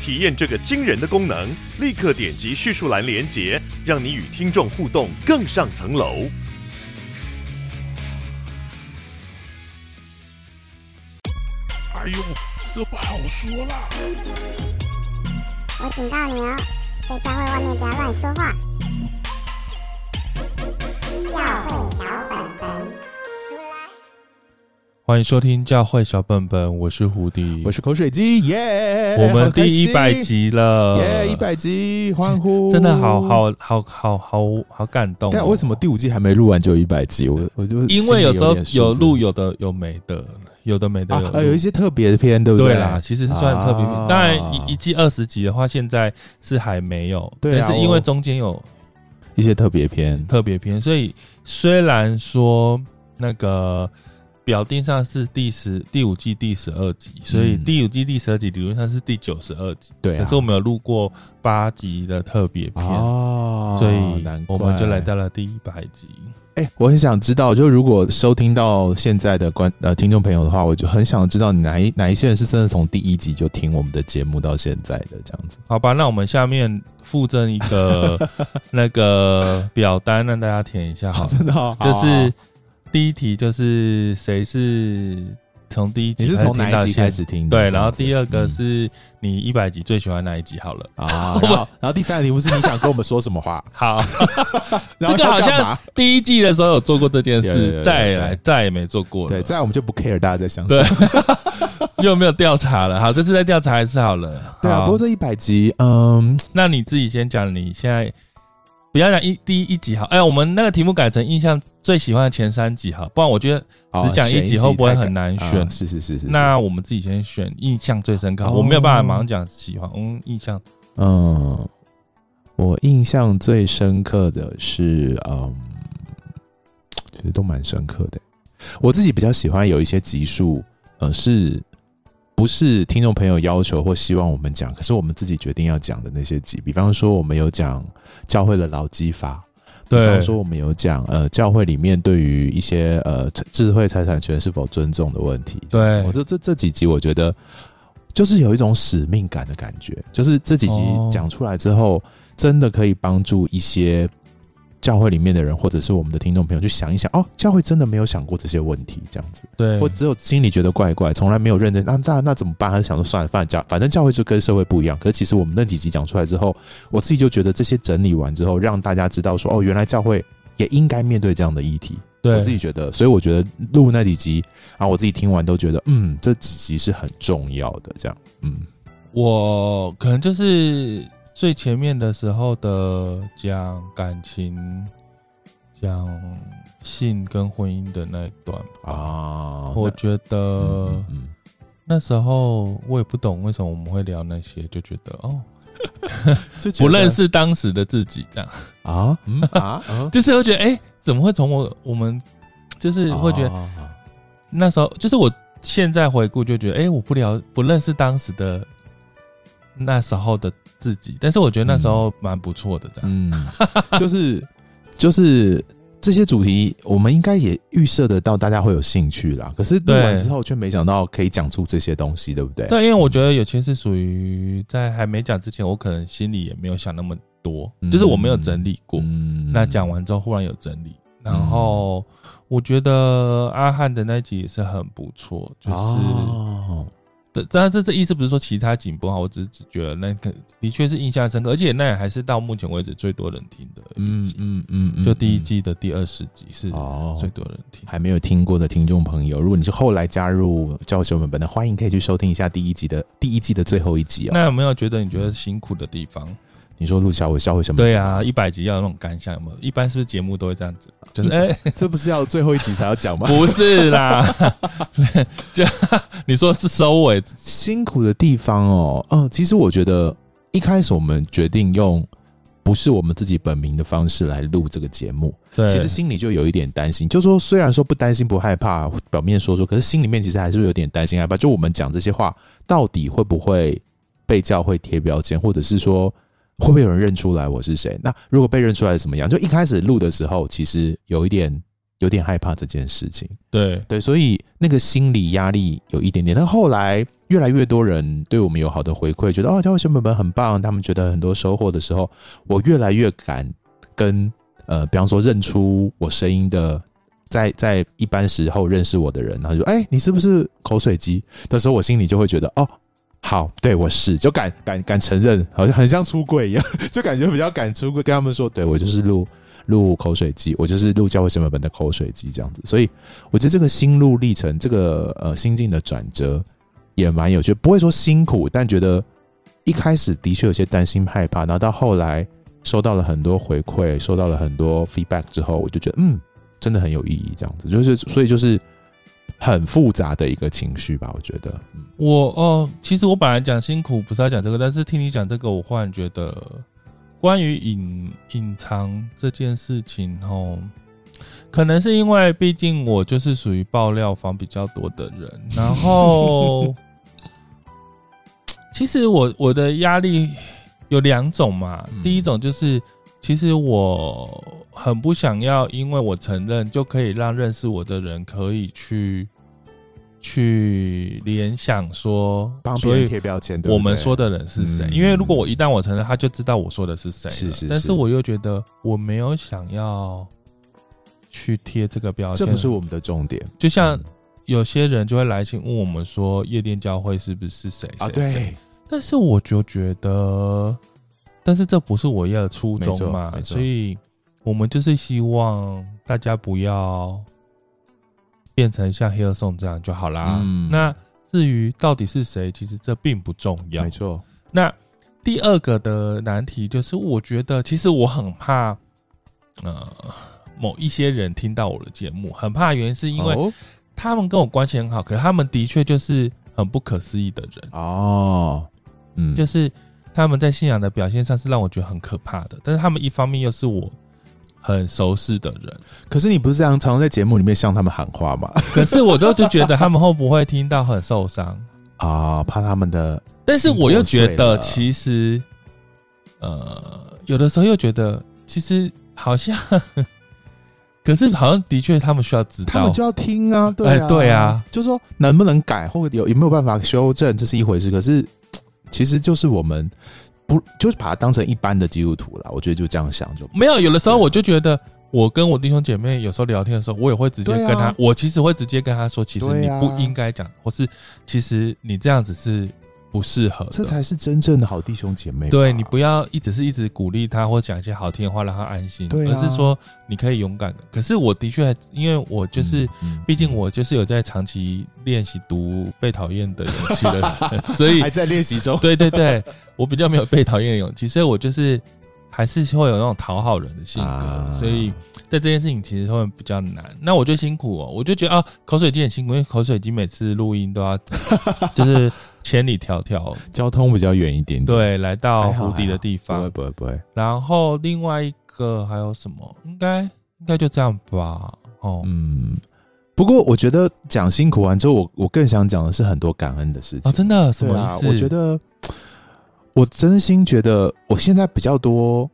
体验这个惊人的功能，立刻点击叙述栏连接，让你与听众互动更上层楼。哎呦，这不好说啦！我警告你哦，在教会外面不要乱说话。教会小本本，欢迎收听教会小本本，我是胡迪，我是口水鸡，耶！我们第一百集了，耶！一百集，欢呼！真的好好好好好好感动。但为什么第五季还没录完就一百集？我我就因为有时候有录，有的有没的。有的没的有，啊，有一些特别的片，对不对？对啦，其实是算特别片。当然，一一季二十集的话，现在是还没有。对，但是因为中间有一些特别片，特别片，所以虽然说那个表定上是第十第五季第十二集，所以第五季第十二集理论上是第九十二集。对，可是我们有录过八集的特别片，所以我们就来到了第一百集。哎、欸，我很想知道，就如果收听到现在的观呃听众朋友的话，我就很想知道你哪一哪一些人是真的从第一集就听我们的节目到现在的这样子。好吧，那我们下面附赠一个 那个表单让大家填一下好，好，真的，就是第一题就是谁是。从第一集，你是从哪一集开始听？对，然后第二个是你一百集最喜欢哪一集？好了啊，然后然后第三个题目是你想跟我们说什么话？好，这个好像第一季的时候有做过这件事，再来再也没做过了。对，再来我们就不 care 大家在想什么，又没有调查了。好，这次再调查一次好了。对啊，不过这一百集，嗯，那你自己先讲，你现在。不要讲一第一一集好，哎，我们那个题目改成印象最喜欢的前三集好，不然我觉得只讲一集会不会很难选？是是是是。那我们自己先选印象最深刻，我没有办法马上讲喜欢。嗯，印象，嗯，我印象最深刻的是，嗯，其实都蛮深刻的。我自己比较喜欢有一些集数，呃，是。不是听众朋友要求或希望我们讲，可是我们自己决定要讲的那些集，比方说我们有讲教会的劳基法，对，比方说我们有讲呃教会里面对于一些呃智慧财产权是否尊重的问题，对，我这这这几集我觉得就是有一种使命感的感觉，就是这几集讲出来之后，真的可以帮助一些。教会里面的人，或者是我们的听众朋友，去想一想哦，教会真的没有想过这些问题，这样子，对，或只有心里觉得怪怪，从来没有认真，那那那怎么办？想说算了，反正教反正教会就跟社会不一样。可是其实我们那几集讲出来之后，我自己就觉得这些整理完之后，让大家知道说哦，原来教会也应该面对这样的议题。对，我自己觉得，所以我觉得录那几集啊，我自己听完都觉得，嗯，这几集是很重要的。这样，嗯，我可能就是。最前面的时候的讲感情、讲性跟婚姻的那一段啊，我觉得那时候我也不懂为什么我们会聊那些，就觉得哦，不认识当时的自己这样。啊，嗯啊，就是会觉得哎，怎么会从我我们就是会觉得那时候就是我现在回顾就觉得哎，我不聊不认识当时的那时候的。自己，但是我觉得那时候蛮不错的，这样，嗯，就是就是这些主题，我们应该也预设得到大家会有兴趣啦。可是录完之后，却没想到可以讲出这些东西，对不对？对，因为我觉得有些是属于在还没讲之前，我可能心里也没有想那么多，就是我没有整理过。嗯，那讲完之后忽然有整理，然后我觉得阿汉的那集也是很不错，就是。哦当然，这这意思不是说其他景不好，我只是只觉得那个的确是印象深刻，而且那也还是到目前为止最多人听的一集。嗯嗯嗯，就第一季的第二十集是最多人听。还没有听过的听众朋友，如果你是后来加入教学文本本的，欢迎可以去收听一下第一集的第一季的最后一集啊。那有没有觉得你觉得辛苦的地方？你说录小伟笑会什么？对啊，一百集要有那种感想有没有？一般是不是节目都会这样子？就是哎，欸、这不是要最后一集才要讲吗？不是啦，就你说是收尾辛苦的地方哦。嗯，其实我觉得。一开始我们决定用不是我们自己本名的方式来录这个节目，对，其实心里就有一点担心，就说虽然说不担心不害怕，表面说说，可是心里面其实还是有点担心害怕。就我们讲这些话，到底会不会被教会贴标签，或者是说会不会有人认出来我是谁？那如果被认出来是怎么样？就一开始录的时候，其实有一点。有点害怕这件事情，对对，所以那个心理压力有一点点。但后来越来越多人对我们有好的回馈，觉得哦，教会小本本很棒，他们觉得很多收获的时候，我越来越敢跟呃，比方说认出我声音的，在在一般时候认识我的人，然后就哎，你是不是口水鸡？的时候，我心里就会觉得哦，好，对我是，就敢敢敢承认，好像很像出柜一样，就感觉比较敢出柜，跟他们说，对我就是录。录口水鸡，我就是录教会小本本的口水鸡这样子，所以我觉得这个心路历程，这个呃心境的转折也蛮有趣，不会说辛苦，但觉得一开始的确有些担心害怕，然后到后来收到了很多回馈，收到了很多 feedback 之后，我就觉得嗯，真的很有意义，这样子，就是所以就是很复杂的一个情绪吧，我觉得。嗯、我哦，其实我本来讲辛苦不是要讲这个，但是听你讲这个，我忽然觉得。关于隐隐藏这件事情，哦，可能是因为毕竟我就是属于爆料房比较多的人，然后，其实我我的压力有两种嘛，第一种就是，其实我很不想要，因为我承认就可以让认识我的人可以去。去联想说，帮别人贴标签，我们说的人是谁？因为如果我一旦我承认，他就知道我说的是谁。是是。但是我又觉得我没有想要去贴这个标签，这不是我们的重点。就像有些人就会来信问我们说，夜店教会是不是谁？啊，对。但是我就觉得，但是这不是我要的初衷嘛，所以我们就是希望大家不要。变成像 Hillsong 这样就好啦。嗯、那至于到底是谁，其实这并不重要。没错。那第二个的难题就是，我觉得其实我很怕，呃，某一些人听到我的节目，很怕的原因是因为他们跟我关系很好，可是他们的确就是很不可思议的人哦。嗯，就是他们在信仰的表现上是让我觉得很可怕的，但是他们一方面又是我。很熟悉的人，可是你不是这样常常在节目里面向他们喊话吗？可是我就就觉得他们会不会听到很受伤啊？怕他们的，但是我又觉得其实，呃，有的时候又觉得其实好像，可是好像的确他们需要知道，他们就要听啊，对啊，欸、对啊，就是说能不能改或有有没有办法修正，这是一回事。可是其实就是我们。不，就是把它当成一般的基督徒了。我觉得就这样想就没有。有的时候我就觉得，我跟我弟兄姐妹有时候聊天的时候，我也会直接跟他，啊、我其实会直接跟他说，其实你不应该讲，啊、或是其实你这样子是。不适合，这才是真正的好弟兄姐妹。对，你不要一直是一直鼓励他，或讲一些好听的话让他安心，对啊、而是说你可以勇敢的。可是我的确，因为我就是，毕、竟我就是有在长期练习读被讨厌的勇气的人，所以还在练习中。对对对，我比较没有被讨厌的勇气，所以我就是还是会有那种讨好人的性格，啊、所以在这件事情其实会比较难。那我就辛苦哦，我就觉得啊，口水鸡很辛苦，因为口水鸡每次录音都要 就是。千里迢迢，交通比较远一点点。对，来到湖底的地方，不会不会不会。然后另外一个还有什么？应该应该就这样吧。哦，嗯。不过我觉得讲辛苦完之后，我我更想讲的是很多感恩的事情。哦，真的？什么意思？我觉得，我真心觉得我现在比较多。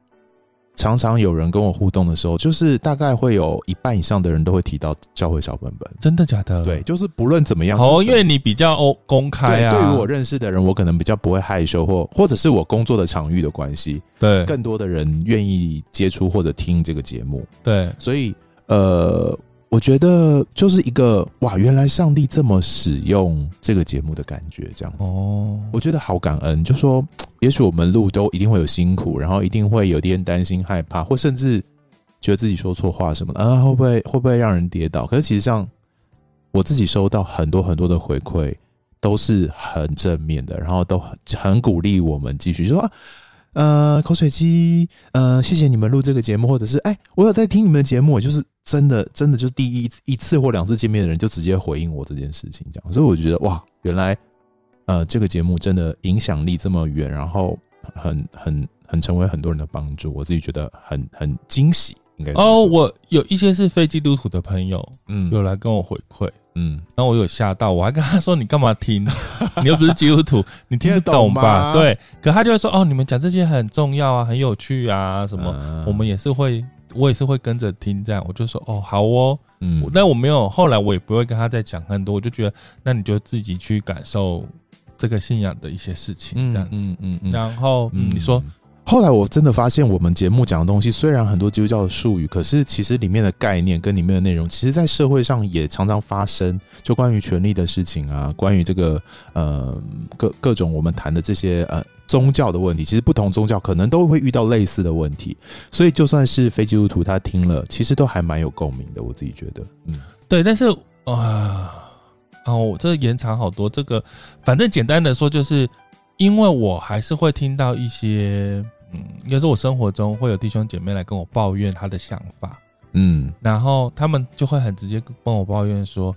常常有人跟我互动的时候，就是大概会有一半以上的人都会提到教会小本本，真的假的？对，就是不论怎么样，哦，因为你比较公开啊。对，对于我认识的人，我可能比较不会害羞，或或者是我工作的场域的关系，对，更多的人愿意接触或者听这个节目，对，所以呃。我觉得就是一个哇，原来上帝这么使用这个节目的感觉，这样子哦，我觉得好感恩。就说，也许我们录都一定会有辛苦，然后一定会有点担心、害怕，或甚至觉得自己说错话什么的啊，会不会会不会让人跌倒？可是其实上，我自己收到很多很多的回馈，都是很正面的，然后都很很鼓励我们继续就说啊。呃，口水鸡，呃，谢谢你们录这个节目，或者是哎，我有在听你们的节目，就是真的，真的就是第一一次或两次见面的人就直接回应我这件事情，这样，所以我觉得哇，原来呃这个节目真的影响力这么远，然后很很很成为很多人的帮助，我自己觉得很很惊喜。应该哦，我有一些是非基督徒的朋友，嗯有来跟我回馈，嗯，然后我有吓到，我还跟他说：“你干嘛听？你又不是基督徒，你听得懂吧？”对，可他就会说：“哦，你们讲这些很重要啊，很有趣啊，什么？啊我们也是会，我也是会跟着听这样。”我就说：“哦，好哦。”嗯，但我没有，后来我也不会跟他再讲很多，我就觉得那你就自己去感受这个信仰的一些事情，这样子。嗯嗯嗯，然后，嗯，你说，后来我真的发现，我们节目讲的东西虽然很多基督教的术语，可是其实里面的概念跟里面的内容，其实，在社会上也常常发生。就关于权力的事情啊，关于这个呃各各种我们谈的这些呃宗教的问题，其实不同宗教可能都会遇到类似的问题。所以，就算是非基督徒他听了，其实都还蛮有共鸣的。我自己觉得，嗯，对，但是啊，哦，这延长好多。这个反正简单的说，就是因为我还是会听到一些。嗯，应该是我生活中会有弟兄姐妹来跟我抱怨他的想法，嗯，然后他们就会很直接跟我抱怨说，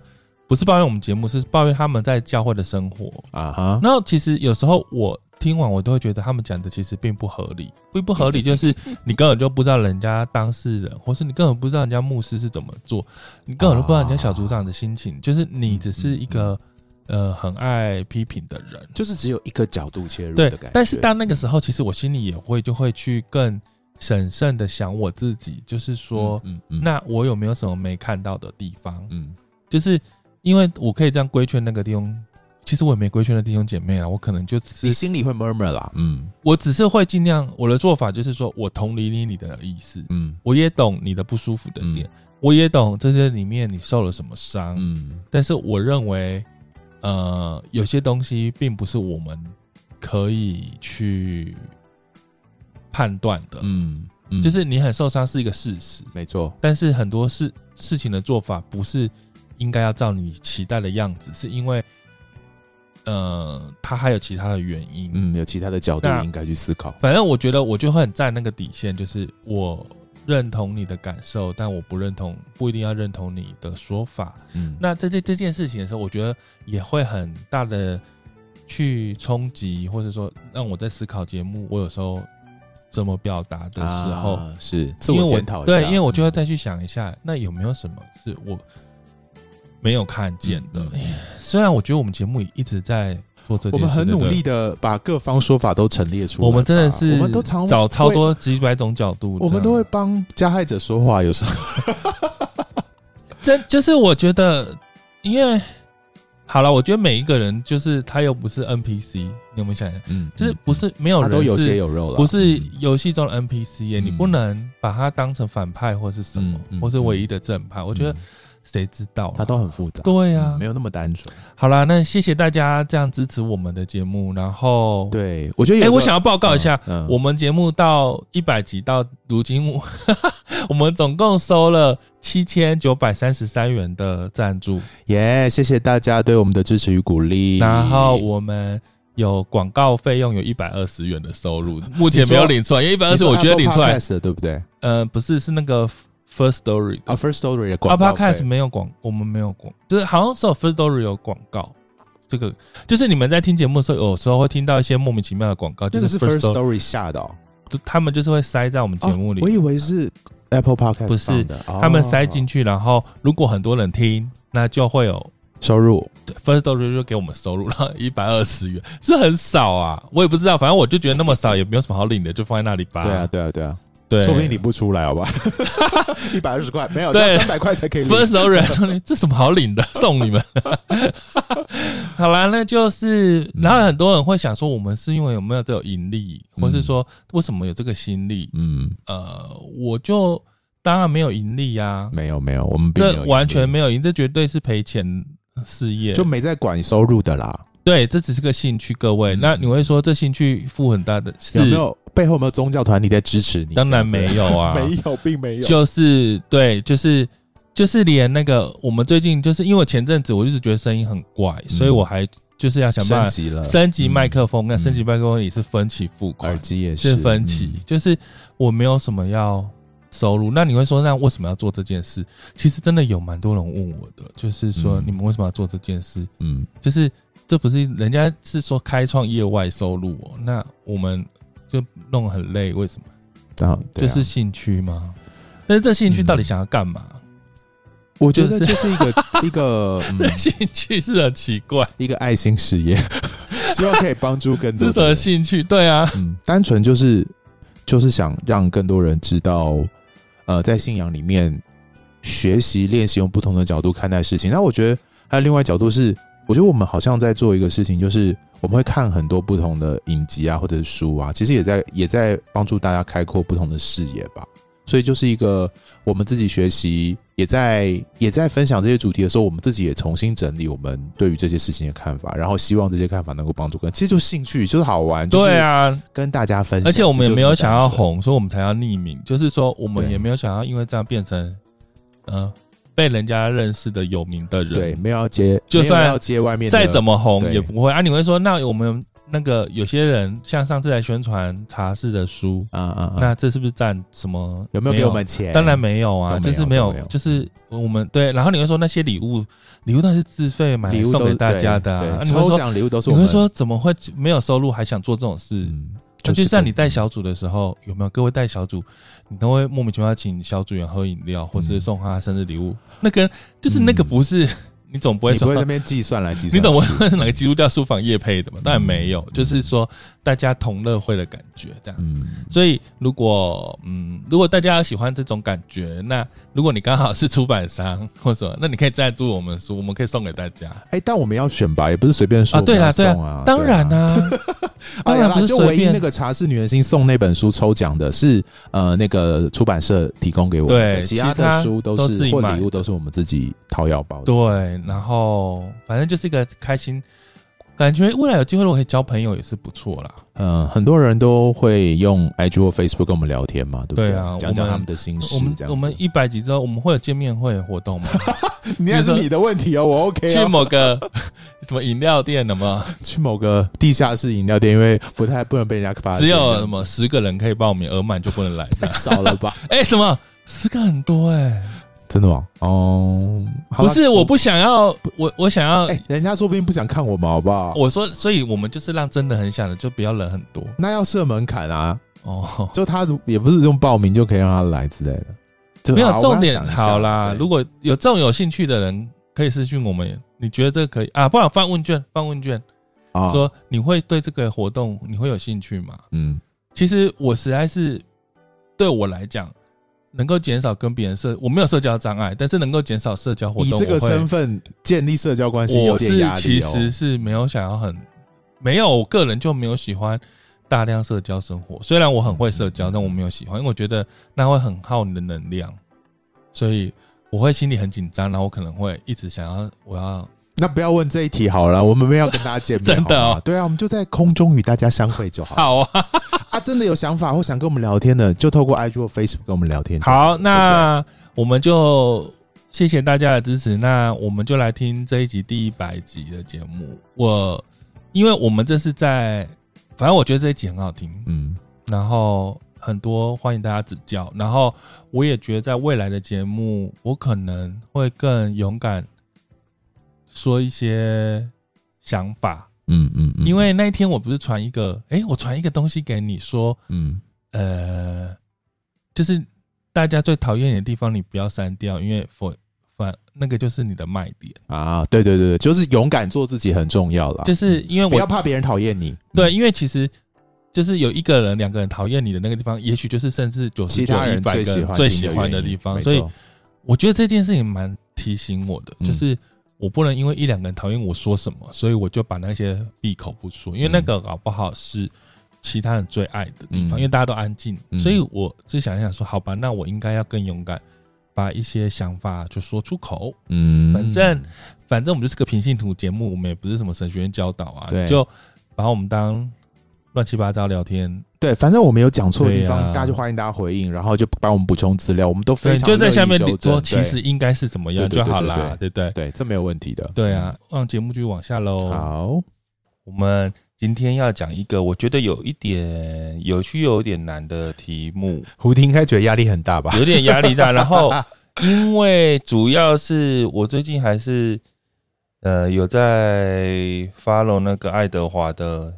不是抱怨我们节目，是抱怨他们在教会的生活啊哈。然后其实有时候我听完，我都会觉得他们讲的其实并不合理，并不合理，就是你根本就不知道人家当事人，或是你根本不知道人家牧师是怎么做，你根本都不知道人家小组长的心情，就是你只是一个。呃，很爱批评的人，就是只有一个角度切入的感觉。对，但是当那个时候，其实我心里也会就会去更审慎的想我自己，就是说，嗯嗯，那我有没有什么没看到的地方？嗯，就是因为我可以这样规劝那个弟兄，其实我也没规劝的弟兄姐妹啊，我可能就只是你心里会 murmur 啦，嗯，我只是会尽量，我的做法就是说我同理你你的意思，嗯，我也懂你的不舒服的点，我也懂这些里面你受了什么伤，嗯，但是我认为。呃，有些东西并不是我们可以去判断的，嗯，嗯，就是你很受伤是一个事实，没错。但是很多事事情的做法不是应该要照你期待的样子，是因为，呃，他还有其他的原因，嗯，有其他的角度应该去思考。反正我觉得我就会很站那个底线，就是我。认同你的感受，但我不认同，不一定要认同你的说法。嗯，那在这这件事情的时候，我觉得也会很大的去冲击，或者说让我在思考节目，我有时候怎么表达的时候，啊、是自我检讨。对，因为我就会再去想一下，嗯、那有没有什么是我没有看见的？嗯嗯、虽然我觉得我们节目一直在。我们很努力的把各方说法都陈列出来。我们真的是，我们都常找超多几百种角度。我们都会帮加害者说话，有时候。这就是我觉得，因为好了，我觉得每一个人就是他又不是 NPC，你有没有想想？嗯，就是不是没有人都有血有肉了，不是游戏中的 NPC 耶，你不能把他当成反派或是什么，或是唯一的正派。我觉得。谁知道、啊？它都很复杂。对呀、啊嗯，没有那么单纯。好啦，那谢谢大家这样支持我们的节目。然后，对我觉得，哎、欸，我想要报告一下，嗯嗯、我们节目到一百集到如今，我们总共收了七千九百三十三元的赞助。耶、yeah，谢谢大家对我们的支持与鼓励。然后我们有广告费用有一百二十元的收入，目前没有领出来，因为一百二十我觉得领出来，对不对？呃，不是，是那个。First Story 啊，First Story 的广告，Podcast 没有广，我们没有广，就是好像只有 First Story 有广告。这个就是你们在听节目的时候，有时候会听到一些莫名其妙的广告，就是 First Story 下的，就他们就是会塞在我们节目里。我以为是 Apple Podcast，不是，他们塞进去，然后如果很多人听，那就会有收入。对，First Story 就给我们收入了一百二十元，是很少啊，我也不知道，反正我就觉得那么少也没有什么好领的，就放在那里吧。对啊，对啊，对啊。对，说不定领不出来，好吧？一百二十块没有，对，三百块才可以领。First Story，这什么好领的？送你们。好啦，那就是，然后很多人会想说，我们是因为有没有这种盈利，嗯、或是说为什么有这个心力？嗯，呃，我就当然没有盈利呀、啊，没有没有，我们这完全没有盈，这绝对是赔钱事业，就没在管收入的啦。对，这只是个兴趣，各位。嗯、那你会说这兴趣负很大的是？有没有背后有没有宗教团体在支持你？当然没有啊，没有，并没有。就是对，就是就是连那个我们最近就是因为前阵子我一直觉得声音很怪，嗯、所以我还就是要想办法升级了，升级麦克风。那、嗯、升级麦克风也是分期付款，耳机也是，是分期。嗯、就是我没有什么要收入。那你会说，那为什么要做这件事？其实真的有蛮多人问我的，就是说你们为什么要做这件事？嗯，就是。这不是人家是说开创业外收入哦，那我们就弄得很累，为什么？啊，啊就是兴趣吗？但是这兴趣到底想要干嘛？嗯我觉得这是一个 一个、嗯、兴趣是很奇怪，一个爱心事业，希望可以帮助更多。是什么兴趣？对啊，嗯，单纯就是就是想让更多人知道，呃，在信仰里面学习练习用不同的角度看待事情。那我觉得还有另外角度是，我觉得我们好像在做一个事情，就是我们会看很多不同的影集啊，或者是书啊，其实也在也在帮助大家开阔不同的视野吧。所以就是一个我们自己学习，也在也在分享这些主题的时候，我们自己也重新整理我们对于这些事情的看法，然后希望这些看法能够帮助跟。其实就兴趣，就是好玩。对啊，跟大家分享。而且我们也没有想要红，所以我们才要匿名。就是说，我们也没有想要因为这样变成嗯、呃、被人家认识的有名的人。对，没有要接，就算要接外面再怎么红也不会啊。你会说，那我们。那个有些人像上次来宣传茶室的书啊啊，那这是不是占什么？有没有给我们钱？当然没有啊，就是没有，就是我们对。然后你会说那些礼物，礼物都是自费买送给大家的啊。抽奖礼物都是。你会说怎么会没有收入还想做这种事？就像你带小组的时候，有没有各位带小组，你都会莫名其妙请小组员喝饮料，或是送他生日礼物？那个就是那个不是。你总不会说你不会那边计算来计算，你总不会是哪个基督教书房夜配的嘛？当然没有，就是说大家同乐会的感觉这样。嗯，所以如果嗯，如果大家喜欢这种感觉，那如果你刚好是出版商或者，那你可以赞助我们书，我们可以送给大家。哎，但我们要选吧，也不是随便说啊。对啦，对啊，当然 啦。当然就唯一那个茶室女人心送那本书抽奖的是呃那个出版社提供给我们的，其他的书都是或礼物都是我们自己掏腰包的。对。然后，反正就是一个开心，感觉未来有机会，如果可以交朋友也是不错啦。嗯，很多人都会用 IG 或 Facebook 跟我们聊天嘛，对不对？对啊，讲讲他们的心事。我们我们一百集之后，我们会有见面会活动吗？你那是你的问题哦，我 OK。去某个 什么饮料店的吗？去某个地下室饮料店，因为不太不能被人家发现。只有什么十个人可以报名，额满就不能来，太 少了吧？哎，什么十个很多哎。真的吗？哦，不是，我不想要，我我想要，哎，人家说不定不想看我们，好不好？我说，所以我们就是让真的很想的，就不要人很多。那要设门槛啊，哦，就他也不是用报名就可以让他来之类的，没有重点。好啦，如果有这种有兴趣的人，可以私讯我们。你觉得这个可以啊？不然放问卷，放问卷，说你会对这个活动你会有兴趣吗？嗯，其实我实在是对我来讲。能够减少跟别人社，我没有社交障碍，但是能够减少社交活动。以这个身份建立社交关系有点压力哦。我是其实是没有想要很没有，我个人就没有喜欢大量社交生活。虽然我很会社交，但我没有喜欢，因为我觉得那会很耗你的能量，所以我会心里很紧张，然后我可能会一直想要我要。那不要问这一题好了，我们没有跟大家见面，真的哦。对啊，我们就在空中与大家相会就好。好啊，啊，真的有想法或想跟我们聊天的，就透过 IG 或 Facebook 跟我们聊天。好，那我们就谢谢大家的支持。那我们就来听这一集第一百集的节目。我因为我们这是在，反正我觉得这一集很好听，嗯，然后很多欢迎大家指教。然后我也觉得在未来的节目，我可能会更勇敢。说一些想法，嗯嗯，嗯，因为那一天我不是传一个，哎，我传一个东西给你说，嗯，呃，就是大家最讨厌你的地方，你不要删掉，因为否反那个就是你的卖点。啊，对对对，就是勇敢做自己很重要了，就是因为我不要怕别人讨厌你，对，因为其实就是有一个人、两个人讨厌你的那个地方，也许就是甚至九十九、一百个最喜欢的地方，所以我觉得这件事情蛮提醒我的，就是。我不能因为一两个人讨厌我说什么，所以我就把那些闭口不说，因为那个搞不好是其他人最爱的地方，因为大家都安静，所以我就想一想说，好吧，那我应该要更勇敢，把一些想法就说出口。嗯，反正反正我们就是个平信徒节目，我们也不是什么神学院教导啊，就把我们当乱七八糟聊天。对，反正我们有讲错的地方，大家就欢迎大家回应，然后就帮我们补充资料，我们都非常就在下面说，其实应该是怎么样就好啦，对不对？对，这没有问题的。对啊，让节目继续往下喽。好，我们今天要讲一个我觉得有一点有趣又有点难的题目。胡婷应该觉得压力很大吧？有点压力大。然后，因为主要是我最近还是呃有在 follow 那个爱德华的。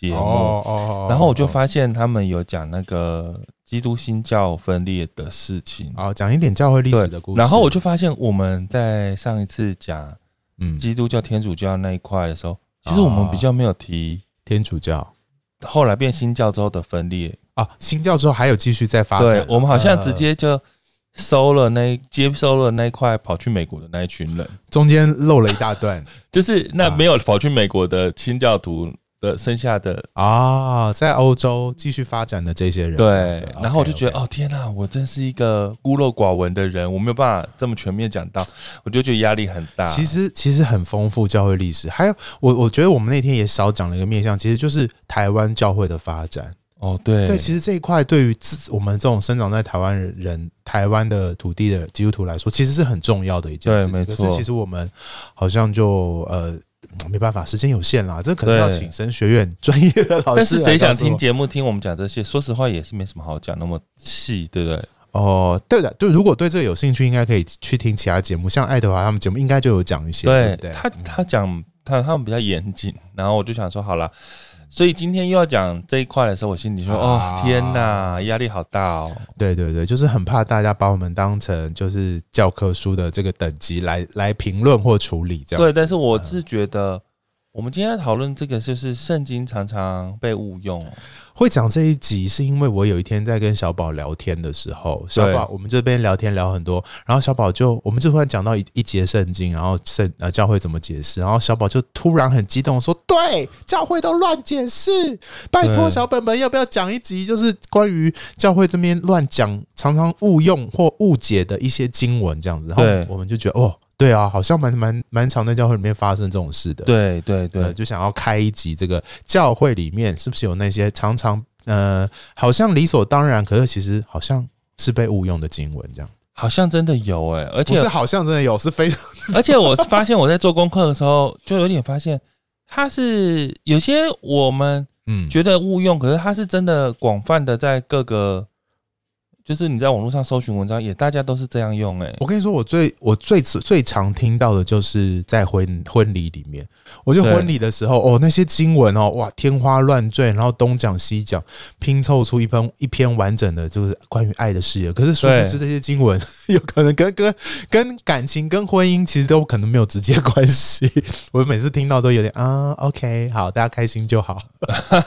节目，哦哦，然后我就发现他们有讲那个基督新教分裂的事情，哦，讲一点教会历史的故事。然后我就发现我们在上一次讲嗯。基督教天主教那一块的时候，其实我们比较没有提天主教，后来变新教之后的分裂。啊，新教之后还有继续在发展。对，我们好像直接就。收了那接收了那一块跑去美国的那一群人，中间漏了一大段，就是那没有跑去美国的清教徒的剩下的啊，在欧洲继续发展的这些人。对，然后我就觉得哦天哪，我真是一个孤陋寡闻的人，我没有办法这么全面讲到，我就觉得压力很大。其实其实很丰富教会历史，还有我我觉得我们那天也少讲了一个面向，其实就是台湾教会的发展。哦，对对，其实这一块对于自我们这种生长在台湾人、台湾的土地的基督徒来说，其实是很重要的一件事情。对，没错。可是其实我们好像就呃没办法，时间有限啦，这可能要请神学院 专业的老师。但是谁想听节目，听我们讲这些？说实话，也是没什么好讲那么细，对不对？哦，对的，对，如果对这个有兴趣，应该可以去听其他节目，像爱德华他们节目应该就有讲一些。对，对他他讲他他们比较严谨，然后我就想说，好了。所以今天又要讲这一块的时候，我心里说：“哦，天哪，压力好大哦！”对对对，就是很怕大家把我们当成就是教科书的这个等级来来评论或处理这样。对，但是我是觉得，我们今天讨论这个，就是圣经常常被误用。会讲这一集，是因为我有一天在跟小宝聊天的时候，小宝我们这边聊天聊很多，然后小宝就我们就突然讲到一一节圣经，然后圣呃教会怎么解释，然后小宝就突然很激动说：“对，教会都乱解释，拜托小本本要不要讲一集，就是关于教会这边乱讲，常常误用或误解的一些经文这样子。”然后我们就觉得哦。对啊，好像蛮蛮蛮常在教会里面发生这种事的。对对对、呃，就想要开一集，这个教会里面是不是有那些常常呃，好像理所当然，可是其实好像是被误用的经文，这样。好像真的有哎、欸，而且不是好像真的有，是非常。而且我发现我在做功课的时候，就有点发现，它是有些我们嗯觉得误用，可是它是真的广泛的在各个。就是你在网络上搜寻文章，也大家都是这样用哎、欸。我跟你说，我最我最最常听到的就是在婚婚礼里面，我觉得婚礼的时候哦，那些经文哦，哇，天花乱坠，然后东讲西讲，拼凑出一篇一篇完整的，就是关于爱的事业。可是殊不知这些经文 有可能跟跟跟感情、跟婚姻其实都可能没有直接关系。我每次听到都有点啊，OK，好，大家开心就好，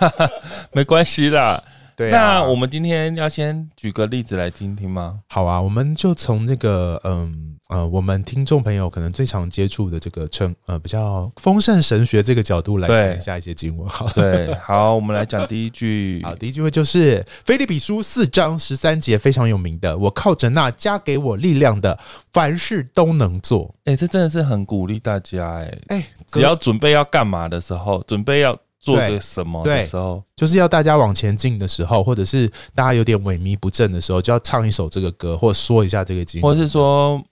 没关系啦。对、啊，那我们今天要先举个例子来听听吗？好啊，我们就从这个嗯呃，我们听众朋友可能最常接触的这个称呃比较丰盛神学这个角度来看一下一些经文。好，对，好，我们来讲第一句。好，第一句话就是菲利比书四章十三节，非常有名的。我靠着那加给我力量的，凡事都能做。哎、欸，这真的是很鼓励大家哎、欸、哎、欸，只要准备要干嘛的时候，准备要。做个什么的时候，就是要大家往前进的时候，或者是大家有点萎靡不振的时候，就要唱一首这个歌，或者说一下这个经，或是说。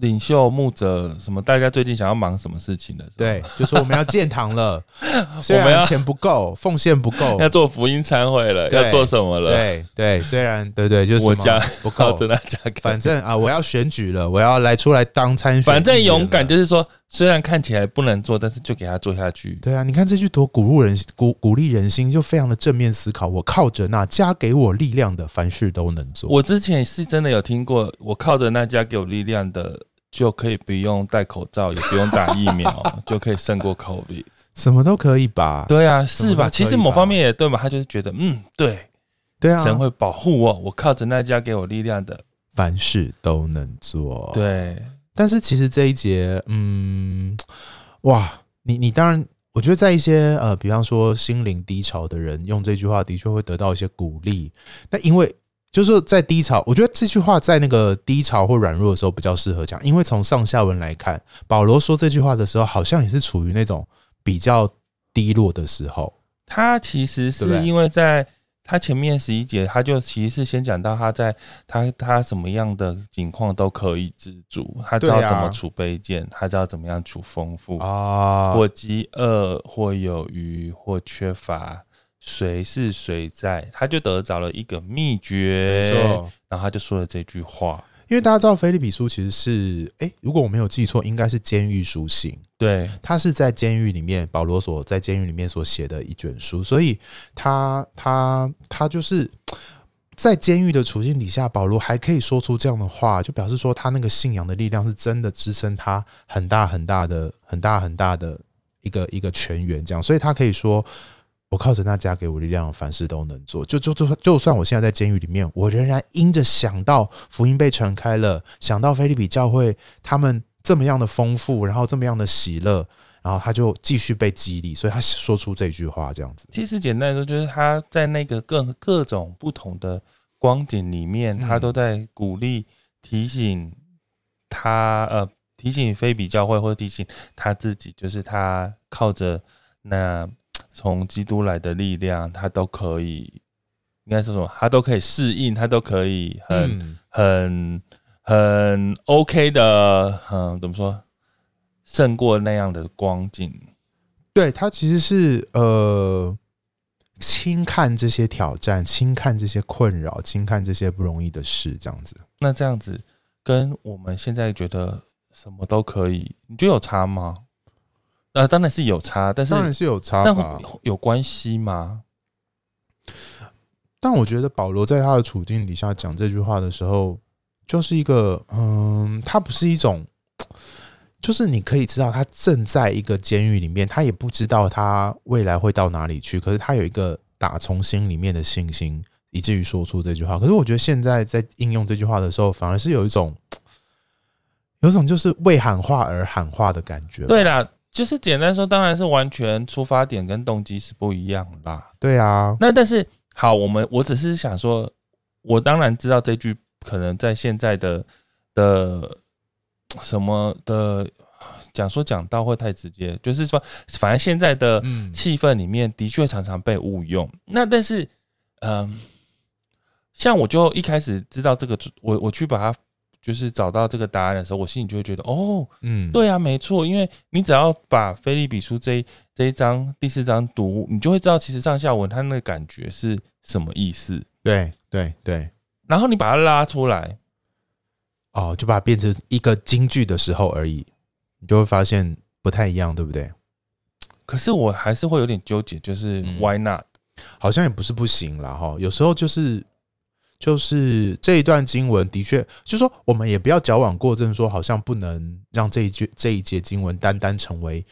领袖、牧者什么？大家最近想要忙什么事情的？对，就说我们要建堂了，虽然钱不够，奉献不够，要做福音参会了，要做什么了？对对，虽然对对，就是我家不够，真的家，反正啊，我要选举了，我要来出来当参选。反正勇敢，就是说，虽然看起来不能做，但是就给他做下去。对啊，你看这句多鼓舞人、鼓鼓励人心，就非常的正面思考。我靠着那加给我力量的，凡事都能做。我之前是真的有听过，我靠着那加给我力量的。就可以不用戴口罩，也不用打疫苗，就可以胜过 COVID，什么都可以吧？对啊，是吧？其实某方面也对嘛，他就是觉得，嗯，对，对啊，神会保护我，我靠着那加给我力量的，凡事都能做。对，但是其实这一节，嗯，哇，你你当然，我觉得在一些呃，比方说心灵低潮的人，用这句话的确会得到一些鼓励。那因为。就是在低潮，我觉得这句话在那个低潮或软弱的时候比较适合讲，因为从上下文来看，保罗说这句话的时候，好像也是处于那种比较低落的时候。他其实是因为在他前面十一节，他就其实是先讲到他在他他什么样的情况都可以自主，他知道怎么储备件，他知道怎么样储丰富啊，或饥饿，或有余，或缺乏。谁是谁在，他就得着了一个秘诀。然后他就说了这句话，因为大家知道菲利比书其实是，哎，如果我没有记错，应该是监狱书信。对，他是在监狱里面，保罗所在监狱里面所写的一卷书，所以他他他就是在监狱的处境底下，保罗还可以说出这样的话，就表示说他那个信仰的力量是真的支撑他很大很大的很大很大的一个一个泉源，这样，所以他可以说。我靠着那加给我力量，凡事都能做。就就就就算我现在在监狱里面，我仍然因着想到福音被传开了，想到菲利比教会他们这么样的丰富，然后这么样的喜乐，然后他就继续被激励，所以他说出这句话这样子。其实简单来说，就是他在那个各各种不同的光景里面，他都在鼓励、提醒他，呃，提醒腓立比教会，或者提醒他自己，就是他靠着那。从基督来的力量，他都可以，应该是什么？他都可以适应，他都可以很、嗯、很很 OK 的，嗯，怎么说？胜过那样的光景。对，他其实是呃，轻看这些挑战，轻看这些困扰，轻看这些不容易的事，这样子。那这样子跟我们现在觉得什么都可以，你觉得有差吗？呃，当然是有差，但是当然是有差，但有关系吗？但我觉得保罗在他的处境底下讲这句话的时候，就是一个，嗯，他不是一种，就是你可以知道他正在一个监狱里面，他也不知道他未来会到哪里去，可是他有一个打从心里面的信心，以至于说出这句话。可是我觉得现在在应用这句话的时候，反而是有一种，有一种就是为喊话而喊话的感觉。对啦。就是简单说，当然是完全出发点跟动机是不一样啦。对啊，那但是好，我们我只是想说，我当然知道这句可能在现在的的什么的讲说讲到会太直接，就是说，反正现在的气氛里面的确常常被误用。那但是，嗯，像我就一开始知道这个，我我去把它。就是找到这个答案的时候，我心里就会觉得，哦，嗯，对啊，没错，因为你只要把菲利比书这一这一章第四章读，你就会知道其实上下文它那个感觉是什么意思。对对对，然后你把它拉出来，哦，就把它变成一个京剧的时候而已，你就会发现不太一样，对不对？可是我还是会有点纠结，就是 why not？好像也不是不行啦哈，有时候就是。就是这一段经文的确，就是说我们也不要矫枉过正，说好像不能让这一句这一节经文单单成为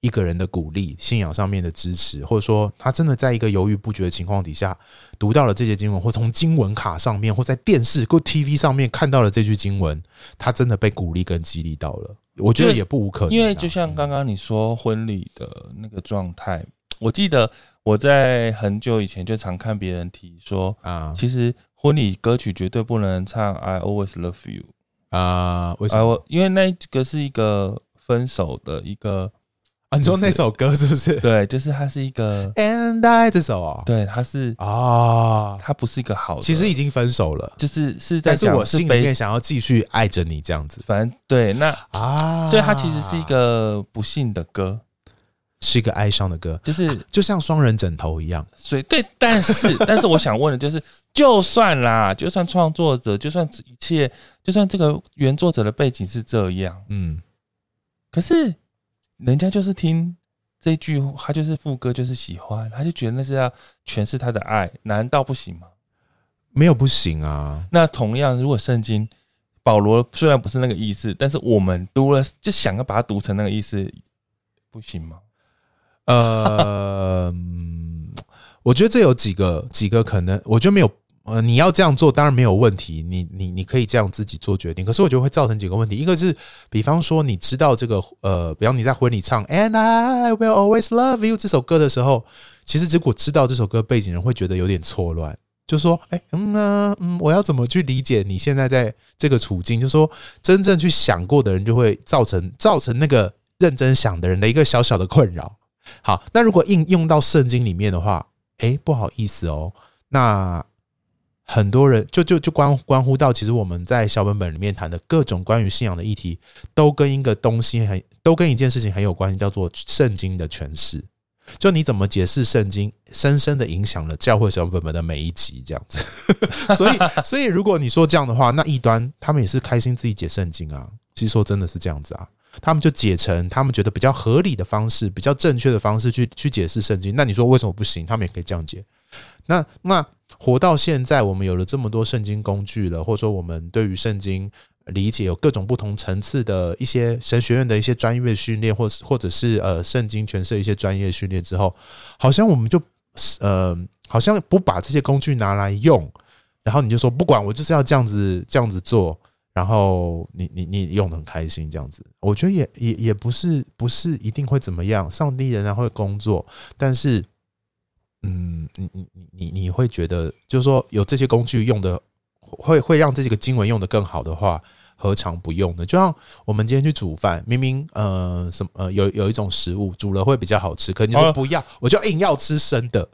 一个人的鼓励、信仰上面的支持，或者说他真的在一个犹豫不决的情况底下读到了这节经文，或从经文卡上面，或在电视或 TV 上面看到了这句经文，他真的被鼓励跟激励到了。我觉得也不无可能，因为就像刚刚你说婚礼的那个状态，我记得我在很久以前就常看别人提说啊，其实。婚礼歌曲绝对不能唱 "I always love you" 啊？为什么？因为那个是一个分手的一个，啊，你说那首歌是不是？对，就是它是一个 "And I" 这首哦，对，它是啊，它不是一个好的，其实已经分手了，就是是在讲，但是我心里面想要继续爱着你这样子。反正对，那啊，所以它其实是一个不幸的歌。是一个哀伤的歌，就是、啊、就像双人枕头一样。所以对，但是 但是我想问的就是，就算啦，就算创作者，就算一切，就算这个原作者的背景是这样，嗯，可是人家就是听这句，他就是副歌，就是喜欢，他就觉得那是要诠释他的爱，难道不行吗？没有不行啊。那同样，如果圣经保罗虽然不是那个意思，但是我们读了就想要把它读成那个意思，不行吗？呃，我觉得这有几个几个可能，我觉得没有呃，你要这样做当然没有问题，你你你可以这样自己做决定。可是我觉得会造成几个问题，一个是，比方说你知道这个呃，比方你在婚礼唱 And I will always love you 这首歌的时候，其实如果知道这首歌背景人会觉得有点错乱，就说哎嗯呢嗯，我要怎么去理解你现在在这个处境？就说真正去想过的人就会造成造成那个认真想的人的一个小小的困扰。好，那如果应用到圣经里面的话，哎，不好意思哦，那很多人就就就关关乎到，其实我们在小本本里面谈的各种关于信仰的议题，都跟一个东西很，都跟一件事情很有关系，叫做圣经的诠释。就你怎么解释圣经，深深的影响了教会小本本的每一集，这样子。所以，所以如果你说这样的话，那异端他们也是开心自己解圣经啊。其实说真的是这样子啊，他们就解成他们觉得比较合理的方式，比较正确的方式去去解释圣经。那你说为什么不行？他们也可以这样解。那那活到现在，我们有了这么多圣经工具了，或者说我们对于圣经。理解有各种不同层次的一些神学院的一些专业训练，或是或者是呃圣经诠释一些专业训练之后，好像我们就呃好像不把这些工具拿来用，然后你就说不管我就是要这样子这样子做，然后你你你用的很开心这样子，我觉得也也也不是不是一定会怎么样，上帝仍然会工作，但是嗯你你你你你会觉得就是说有这些工具用的。会会让这几个经文用的更好的话，何尝不用呢？就像我们今天去煮饭，明明呃什么呃有有一种食物煮了会比较好吃，可你说不要，我就硬要吃生的，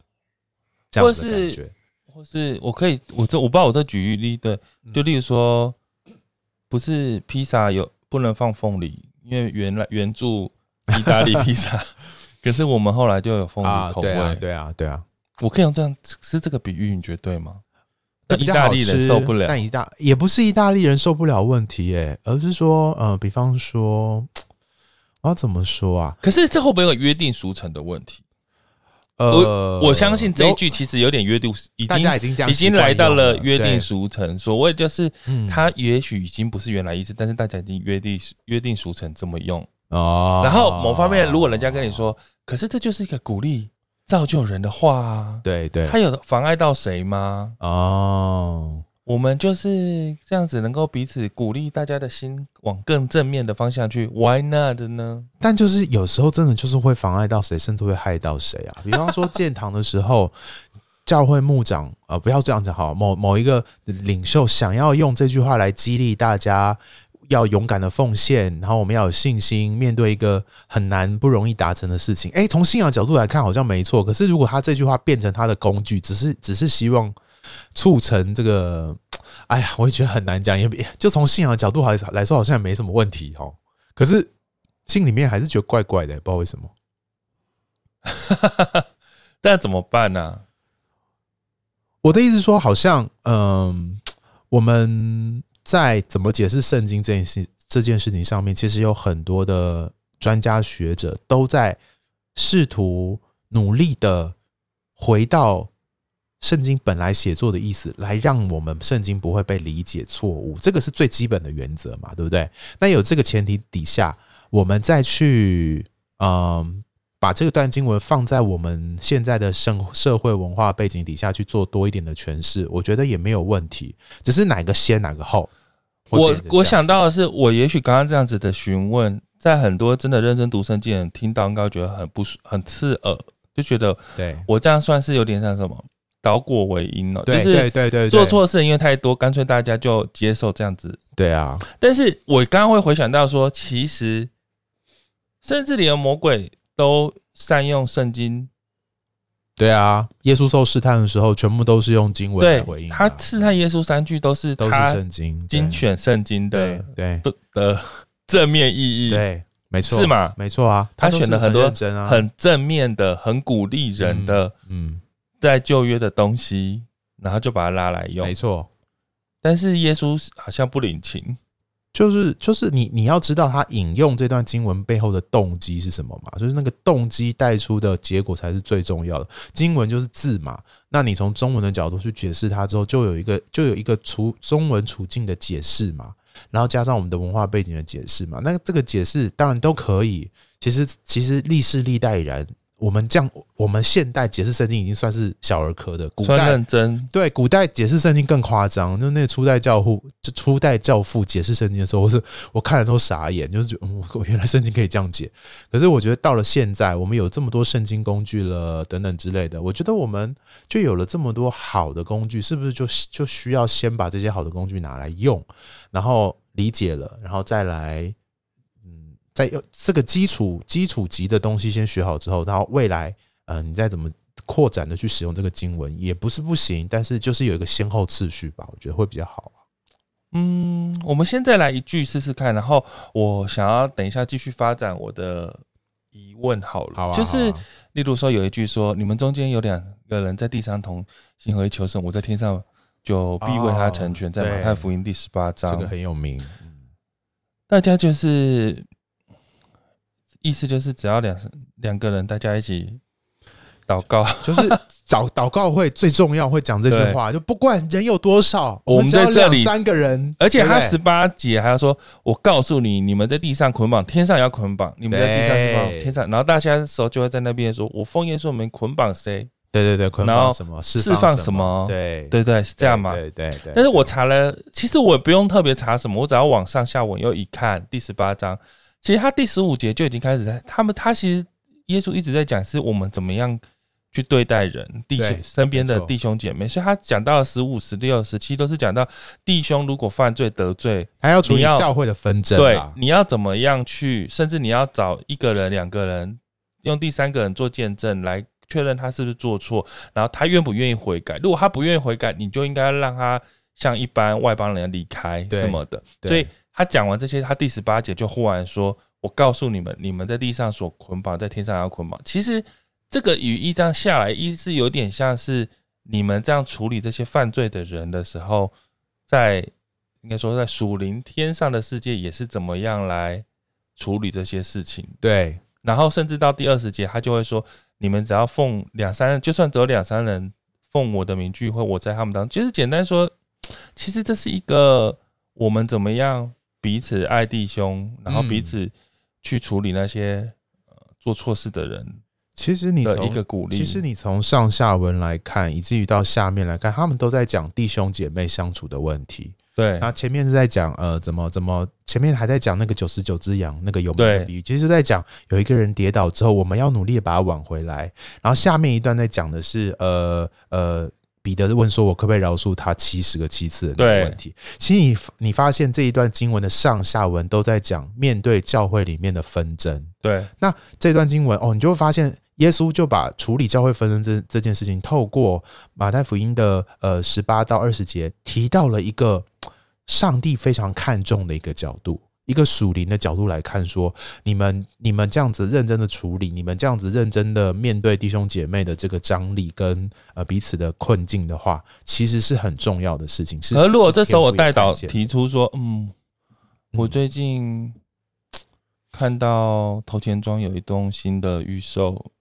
这样子的感觉。或是我可以，我这我不知道我这举例对，就例如说，不是披萨有不能放凤梨，因为原来原著意大利披萨，可是我们后来就有凤梨口味，啊对啊对啊对啊，我可以用这样是这个比喻，你觉得对吗？意大利人受不了，但意大也不是意大利人受不了问题，诶，而是说，呃，比方说，我要怎么说啊？可是这会不会有约定俗成的问题？呃，我相信这一句其实有点约定，已经已经来到了约定俗成。所谓就是，它也许已经不是原来意思，但是大家已经约定约定俗成这么用哦。然后某方面，如果人家跟你说，可是这就是一个鼓励。造就人的话啊，对对，他有妨碍到谁吗？哦，我们就是这样子，能够彼此鼓励大家的心往更正面的方向去，Why not 呢？但就是有时候真的就是会妨碍到谁，甚至会害到谁啊。比方说建堂的时候，教会牧长啊、不要这样子好，某某一个领袖想要用这句话来激励大家。要勇敢的奉献，然后我们要有信心面对一个很难、不容易达成的事情。诶，从信仰角度来看，好像没错。可是如果他这句话变成他的工具，只是只是希望促成这个，哎呀，我也觉得很难讲。也就从信仰的角度来来说，好像也没什么问题哦。可是心里面还是觉得怪怪的，不知道为什么。但怎么办呢、啊？我的意思说，好像嗯，我们。在怎么解释圣经这件事这件事情上面，其实有很多的专家学者都在试图努力的回到圣经本来写作的意思，来让我们圣经不会被理解错误。这个是最基本的原则嘛，对不对？那有这个前提底下，我们再去嗯。把这个段经文放在我们现在的社社会文化背景底下去做多一点的诠释，我觉得也没有问题。只是哪个先哪个后。我我想到的是，我也许刚刚这样子的询问，在很多真的认真读圣经人听到，应该觉得很不很刺耳，就觉得对我这样算是有点像什么倒果为因了，就是对对对，做错事因为太多，干脆大家就接受这样子。对啊，但是我刚刚会回想到说，其实甚至连魔鬼。都善用圣经，对啊，耶稣受试探的时候，全部都是用经文来回应。他试探耶稣三句都是都是圣经精选圣经的，对的的正面意义，对，没错，是吗？没错啊，他选了很多很正面的、很鼓励人的，嗯，在旧约的东西，然后就把它拉来用，没错。但是耶稣好像不领情。就是就是你你要知道他引用这段经文背后的动机是什么嘛？就是那个动机带出的结果才是最重要的。经文就是字嘛，那你从中文的角度去解释它之后，就有一个就有一个处中文处境的解释嘛，然后加上我们的文化背景的解释嘛，那这个解释当然都可以。其实其实历世历代以来。我们这样，我们现代解释圣经已经算是小儿科的。古代认真对古代解释圣经更夸张，就那个初代教父，就初代教父解释圣经的时候，我是我看了都傻眼，就是觉得我原来圣经可以这样解。可是我觉得到了现在，我们有这么多圣经工具了，等等之类的，我觉得我们就有了这么多好的工具，是不是就就需要先把这些好的工具拿来用，然后理解了，然后再来。在有这个基础基础级的东西先学好之后，然后未来，呃，你再怎么扩展的去使用这个经文也不是不行，但是就是有一个先后次序吧，我觉得会比较好啊。嗯，我们现在来一句试试看，然后我想要等一下继续发展我的疑问好了，好啊、就是啊例如说有一句说，你们中间有两个人在地上同心合意求生，我在天上就必为他成全，在马太福音第十八章，这个很有名。大家就是意思就是只要两两个人大家一起祷告，就是祷 祷告会最重要，会讲这句话，就不管人有多少，我们在这里三个人，而且他十八节还要说，我告诉你，你们在地上捆绑，天上也要捆绑；你们在地上是吧？天上，然后大家的时候就会在那边说，我奉耶稣名捆绑谁？对对对，捆绑什么？释放什么？对对对，是这样嘛？对对对。但是我查了，其实我也不用特别查什么，我只要往上下文又一看，第十八章，其实他第十五节就已经开始在他们，他其实耶稣一直在讲，是我们怎么样。去对待人，弟兄身边的弟兄姐妹，所以他讲到十五、十六、十七都是讲到弟兄如果犯罪得罪，还要处理教会的纷争。对，你要怎么样去，甚至你要找一个人、两个人，用第三个人做见证来确认他是不是做错，然后他愿不愿意悔改。如果他不愿意悔改，你就应该让他像一般外邦人离开什么的。所以他讲完这些，他第十八节就忽然说：“我告诉你们，你们在地上所捆绑，在天上要捆绑。”其实。这个语义这样下来，意思有点像是你们这样处理这些犯罪的人的时候，在应该说在属灵天上的世界也是怎么样来处理这些事情。对，然后甚至到第二十节，他就会说：你们只要奉两三人，就算只有两三人奉我的名聚会，我在他们当中。就是简单说，其实这是一个我们怎么样彼此爱弟兄，然后彼此去处理那些呃做错事的人。其实你从一个鼓励，其实你从上下文来看，以至于到下面来看，他们都在讲弟兄姐妹相处的问题。对，那前面是在讲呃怎么怎么，前面还在讲那个九十九只羊那个有名的比喻，其实就在讲有一个人跌倒之后，我们要努力的把它挽回来。然后下面一段在讲的是呃呃彼得问说，我可不可以饶恕他七十个七次的那个问题？其实你你发现这一段经文的上下文都在讲面对教会里面的纷争。对，那这段经文哦，你就会发现。耶稣就把处理教会纷争这这件事情，透过马太福音的呃十八到二十节，提到了一个上帝非常看重的一个角度，一个属灵的角度来看，说你们你们这样子认真的处理，你们这样子认真的面对弟兄姐妹的这个张力跟呃彼此的困境的话，其实是很重要的事情。是，而如果这时候我代祷提出说，嗯，我最近看到头前庄有一栋新的预售。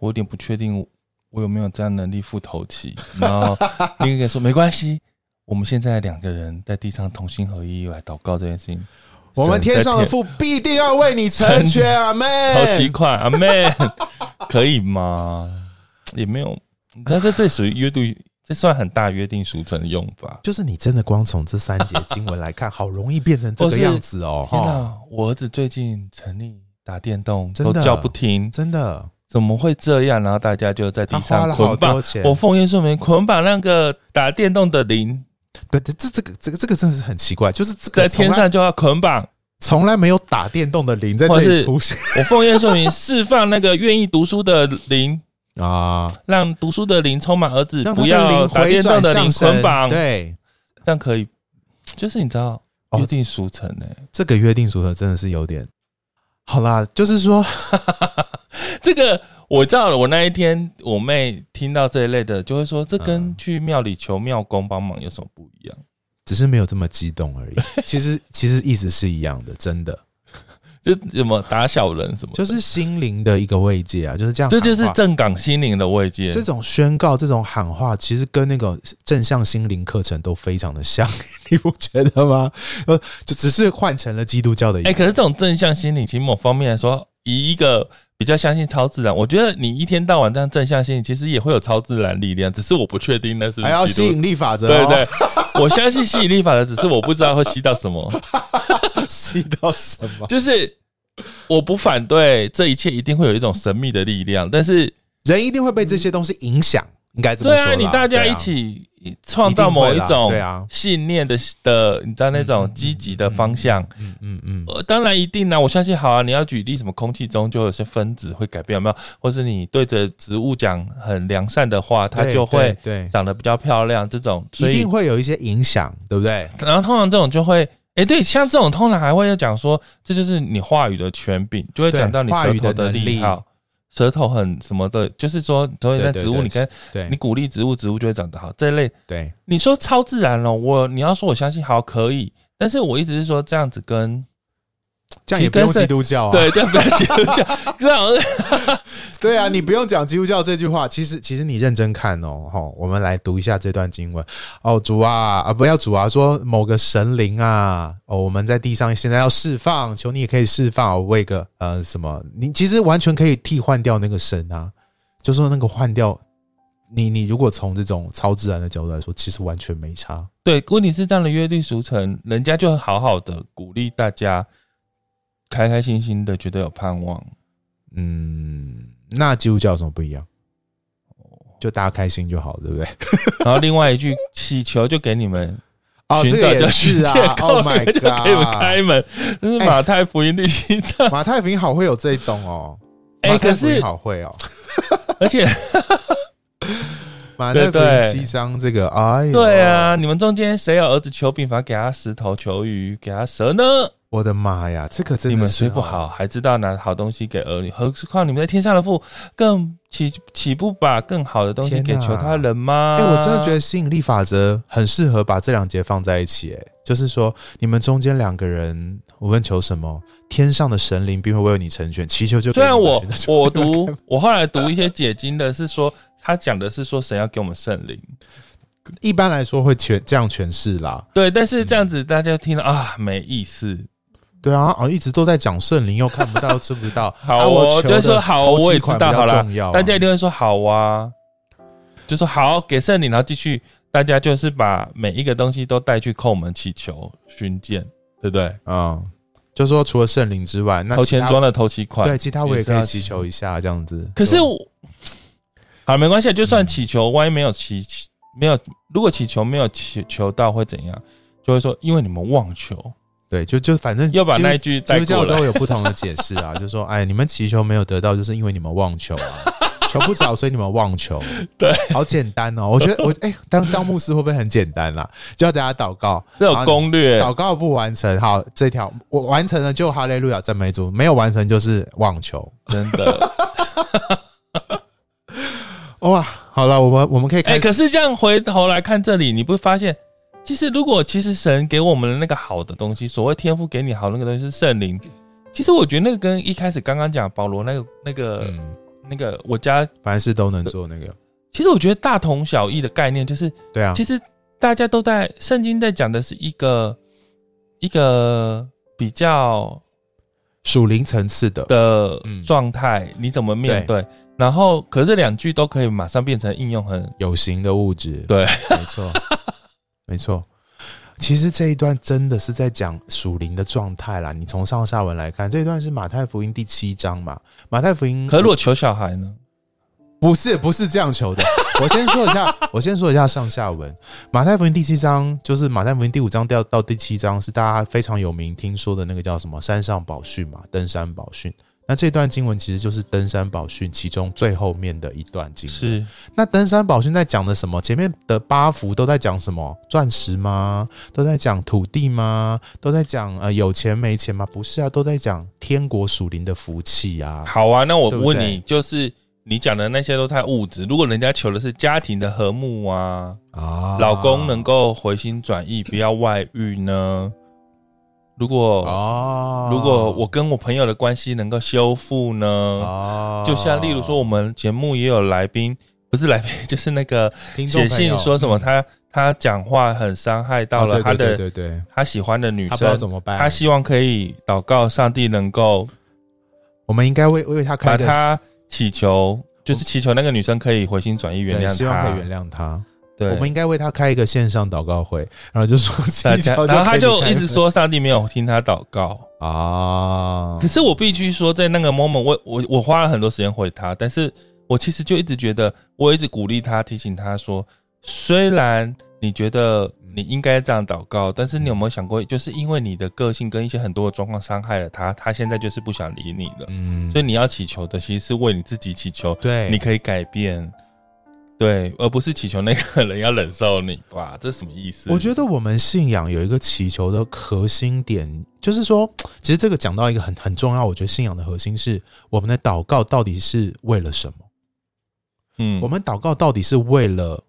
我有点不确定，我有没有这样能力付头期。然后另一个说没关系，我们现在两个人在地上同心合一来祷告这件事情，我们天上的父必定要为你成全。阿妹。好奇怪，阿妹，可以吗？也没有，你知道这这属于约定，这算很大约定俗成的用法。就是你真的光从这三节经文来看，好容易变成这个样子哦。天哪，我儿子最近成立打电动，都叫不停，真的。怎么会这样？然后大家就在地上捆绑。我奉耶稣名捆绑那个打电动的灵。对，这这这个这个这个真的是很奇怪，就是在天上就要捆绑，从来没有打电动的灵在这里出现。我奉耶稣名释放那个愿意读书的灵 啊，让读书的灵充满儿子，不要打电动的灵捆绑。对，这样可以。就是你知道约定俗成呢、欸，这个约定俗成真的是有点。好啦，就是说。这个我知道了。我那一天，我妹听到这一类的，就会说：“这跟去庙里求庙公帮忙有什么不一样？”只是没有这么激动而已。其实，其实意思是一样的，真的。就什么打小人什么，就是心灵的一个慰藉啊，就是这样。这就是正港心灵的慰藉。这种宣告，这种喊话，其实跟那个正向心灵课程都非常的像，你不觉得吗？呃，就只是换成了基督教的。哎，可是这种正向心灵，其实某方面来说，以一个。比较相信超自然，我觉得你一天到晚这样正向心，其实也会有超自然力量，只是我不确定那是不是。还要吸引力法则、哦，对对，我相信吸引力法则，只是我不知道会吸到什么，吸到什么，就是我不反对这一切，一定会有一种神秘的力量，但是人一定会被这些东西影响。应该这么说，对啊，你大家一起创造某一种信念的的，你知道那种积极的方向，嗯嗯嗯，呃，当然一定呢，我相信好啊。你要举例什么，空气中就有些分子会改变，有没有？或是你对着植物讲很良善的话，它就会对长得比较漂亮。这种一定会有一些影响，对不对？然后通常这种就会哎，对，像这种通常还会要讲说，这就是你话语的权柄，就会讲到你舌头的力道，舌头很什么的，就是说，所以在植物，你跟你鼓励植物，植物就会长得好。这一类，对，你说超自然了，我你要说我相信，好可以，但是我一直是说这样子跟。这样也不用基督教啊？对，这样不用基督教，这样对啊，你不用讲基督教这句话。其实，其实你认真看哦，哈，我们来读一下这段经文哦。主啊啊，不要主啊，说某个神灵啊，哦，我们在地上现在要释放，求你也可以释放，为一个呃什么？你其实完全可以替换掉那个神啊，就说那个换掉你，你如果从这种超自然的角度来说，其实完全没差。对，问题是这样的约定俗成，人家就好好的鼓励大家。开开心心的，觉得有盼望。嗯，那基督教有什么不一样？就大家开心就好，对不对？然后另外一句，祈求就给你们哦，这也是啊。Oh my god，给你们开门。这是马太福音第七章。马太福音好会有这种哦。哎，可是好会哦。而且马太福音七章这个，哎，对啊，你们中间谁有儿子求饼，反而给他石头；求鱼，给他蛇呢？我的妈呀，这个真的是你们睡不好，还知道拿好东西给儿女，何况你们在天上的父，更岂岂不把更好的东西给求他人吗？哎、欸，我真的觉得吸引力法则很适合把这两节放在一起。哎，就是说你们中间两个人，无论求什么，天上的神灵必会为你成全，祈求就。虽然我我 读我后来读一些解经的是说，他讲的是说神要给我们圣灵，一般来说会全这样诠释啦。对，但是这样子大家听了、嗯、啊没意思。对啊，哦，一直都在讲圣灵，又看不到，吃不到。好、我就是说好，我也知道，好了，大家一定会说好啊，就说好给圣灵，然后继续，大家就是把每一个东西都带去叩门祈求寻见，对不对？嗯，就说除了圣灵之外，那头前装的头期款，对，其他我也可以祈求一下，这样子。可是我，好，没关系，就算祈求，万一没有祈没有，如果祈求没有祈求到会怎样？就会说因为你们妄求。对，就就反正要把那一句基督教都有不同的解释啊，就说哎，你们祈求没有得到，就是因为你们妄求啊，求不着，所以你们妄求。对，好简单哦，我觉得我哎，当当牧师会不会很简单啦？就要大家祷告，这有攻略，祷告不完成，好，这条我完成了就哈利路亚赞美主，没有完成就是妄求，真的。哇，好了，我们我们可以看。哎，可是这样回头来看这里，你不会发现？其实，如果其实神给我们的那个好的东西，所谓天赋给你好的那个东西是圣灵。其实我觉得那个跟一开始刚刚讲保罗那个那个、嗯、那个我家凡事都能做那个，其实我觉得大同小异的概念就是，对啊，其实大家都在圣经在讲的是一个一个比较属灵层次的。的状态，你怎么面对？然后，可是这两句都可以马上变成应用很有形的物质，对，没错。没错，其实这一段真的是在讲属灵的状态啦。你从上下文来看，这一段是马太福音第七章嘛？马太福音，可如果求小孩呢？不是，不是这样求的。我先说一下，我先说一下上下文。马太福音第七章就是马太福音第五章掉到第七章，是大家非常有名听说的那个叫什么山上宝训嘛？登山宝训。那这段经文其实就是登山宝训其中最后面的一段经文。是，那登山宝训在讲的什么？前面的八福都在讲什么？钻石吗？都在讲土地吗？都在讲呃有钱没钱吗？不是啊，都在讲天国属灵的福气啊。好啊，那我问你，对对就是你讲的那些都太物质。如果人家求的是家庭的和睦啊，啊，老公能够回心转意，不要外遇呢？如果哦，如果我跟我朋友的关系能够修复呢？哦，就像例如说，我们节目也有来宾，不是来宾，就是那个写信说什么他，他他讲话很伤害到了他的，对对对，他喜欢的女生怎么办？他希望可以祷告上帝能够，我们应该为为他开把他祈求，就是祈求那个女生可以回心转意，原谅他，希望可以原谅他。对，我们应该为他开一个线上祷告会，然后就说，然后他就一直说上帝没有听他祷告啊。可是我必须说，在那个 moment，我我我花了很多时间回他，但是我其实就一直觉得，我一直鼓励他，提醒他说，虽然你觉得你应该这样祷告，但是你有没有想过，就是因为你的个性跟一些很多的状况伤害了他，他现在就是不想理你了。嗯，所以你要祈求的其实是为你自己祈求，对，你可以改变。对，而不是祈求那个人要忍受你哇？这是什么意思？我觉得我们信仰有一个祈求的核心点，就是说，其实这个讲到一个很很重要。我觉得信仰的核心是我们的祷告到底是为了什么？嗯，我们祷告到底是为了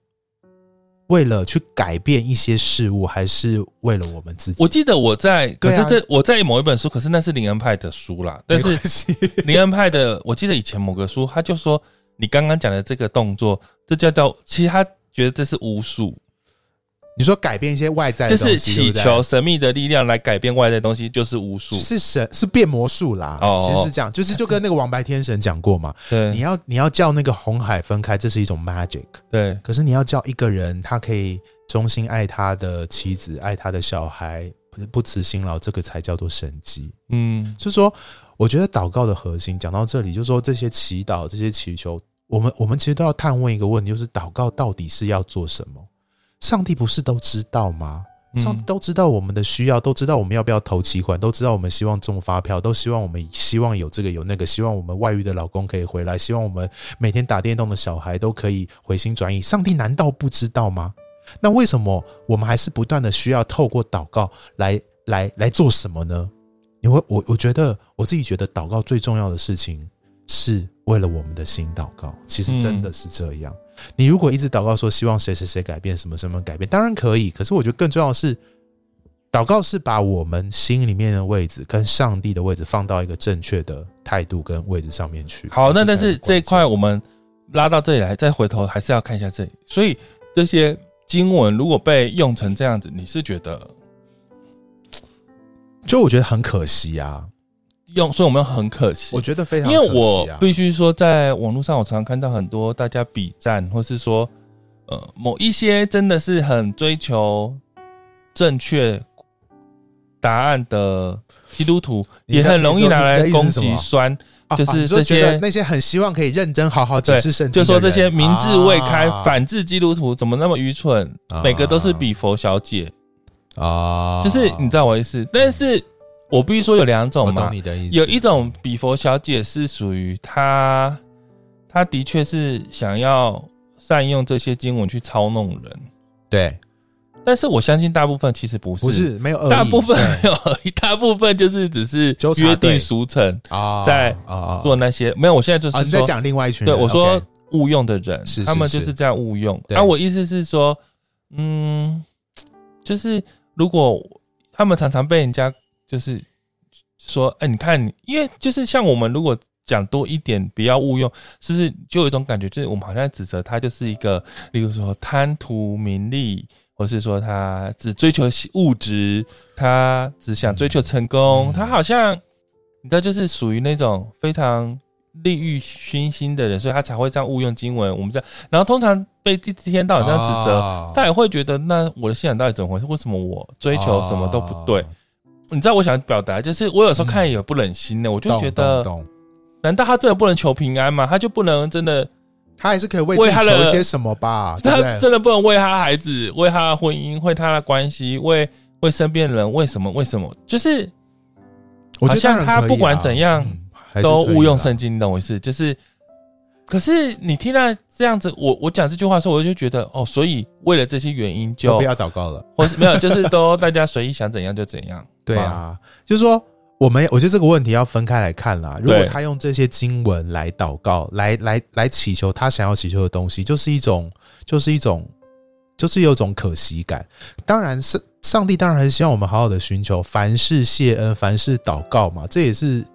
为了去改变一些事物，还是为了我们自己？我记得我在，可是这我在某一本书，可是那是林恩派的书啦。但是林恩派的，我记得以前某个书，他就说。你刚刚讲的这个动作，这叫叫，其实他觉得这是巫术。你说改变一些外在的东西，就是祈求神秘的力量来改变外在的东西，就是巫术，是神是变魔术啦。哦，其实是这样，就是就跟那个王白天神讲过嘛。对，你要你要叫那个红海分开，这是一种 magic。对，可是你要叫一个人，他可以忠心爱他的妻子，爱他的小孩，不不辞辛劳，这个才叫做神迹。嗯，就是说。我觉得祷告的核心讲到这里，就是说这些祈祷、这些祈求，我们我们其实都要探问一个问题，就是祷告到底是要做什么？上帝不是都知道吗？上帝都知道我们的需要，都知道我们要不要投期款，都知道我们希望中发票，都希望我们希望有这个有那个，希望我们外遇的老公可以回来，希望我们每天打电动的小孩都可以回心转意。上帝难道不知道吗？那为什么我们还是不断的需要透过祷告来来来做什么呢？因为我我觉得我自己觉得祷告最重要的事情是为了我们的心祷告，其实真的是这样。你如果一直祷告说希望谁谁谁改变什么什么改变，当然可以。可是我觉得更重要的是，祷告是把我们心里面的位置跟上帝的位置放到一个正确的态度跟位置上面去。好，那但是这一块我们拉到这里来，再回头还是要看一下这里。所以这些经文如果被用成这样子，你是觉得？就我觉得很可惜啊，用所以我们很可惜，我觉得非常可惜啊，因为我必须说，在网络上我常常看到很多大家比赞，或是说，呃，某一些真的是很追求正确答案的基督徒，也很容易拿来攻击酸，就是这些那些很希望可以认真好好解释圣经，就说这些明智未开、反智基督徒怎么那么愚蠢，每个都是比佛小姐。啊，就是你知道我意思，但是我必须说有两种嘛，有一种比佛小姐是属于她，她的确是想要善用这些经文去操弄人，对，但是我相信大部分其实不是，不是没有恶意，大部分没有 大部分就是只是约定俗成啊，在做那些没有，我现在就是在讲另外一群人，对我说误用的人，他们就是这样误用，那我意思是说，嗯，就是。如果他们常常被人家就是说，哎，你看，因为就是像我们如果讲多一点，不要误用，是不是就有一种感觉，就是我们好像指责他就是一个，例如说贪图名利，或是说他只追求物质，他只想追求成功，他好像你知道，就是属于那种非常。利欲熏心的人，所以他才会这样误用经文。我们这样，然后通常被一天到晚这样指责，哦、他也会觉得，那我的信仰到底怎么回事？为什么我追求什么都不对？哦、你知道，我想表达就是，我有时候看也不忍心的，嗯、我就觉得，难道他真的不能求平安吗？他就不能真的？他还是可以为他求一些什么吧？他真的不能为他孩子、为他的婚姻、为他的关系、为为身边人？为什么？为什么？就是，我觉得他不管怎样。嗯都误用圣经，你懂我意思？就是，可是你听到这样子，我我讲这句话的时候，我就觉得哦，所以为了这些原因就，就不要祷告了，或是没有，就是都大家随意想怎样就怎样。对啊，就是说，我们我觉得这个问题要分开来看啦。如果他用这些经文来祷告，来来来祈求他想要祈求的东西，就是一种，就是一种，就是有种可惜感。当然是上帝，当然还是希望我们好好的寻求，凡事谢恩，凡事祷告嘛，这也是。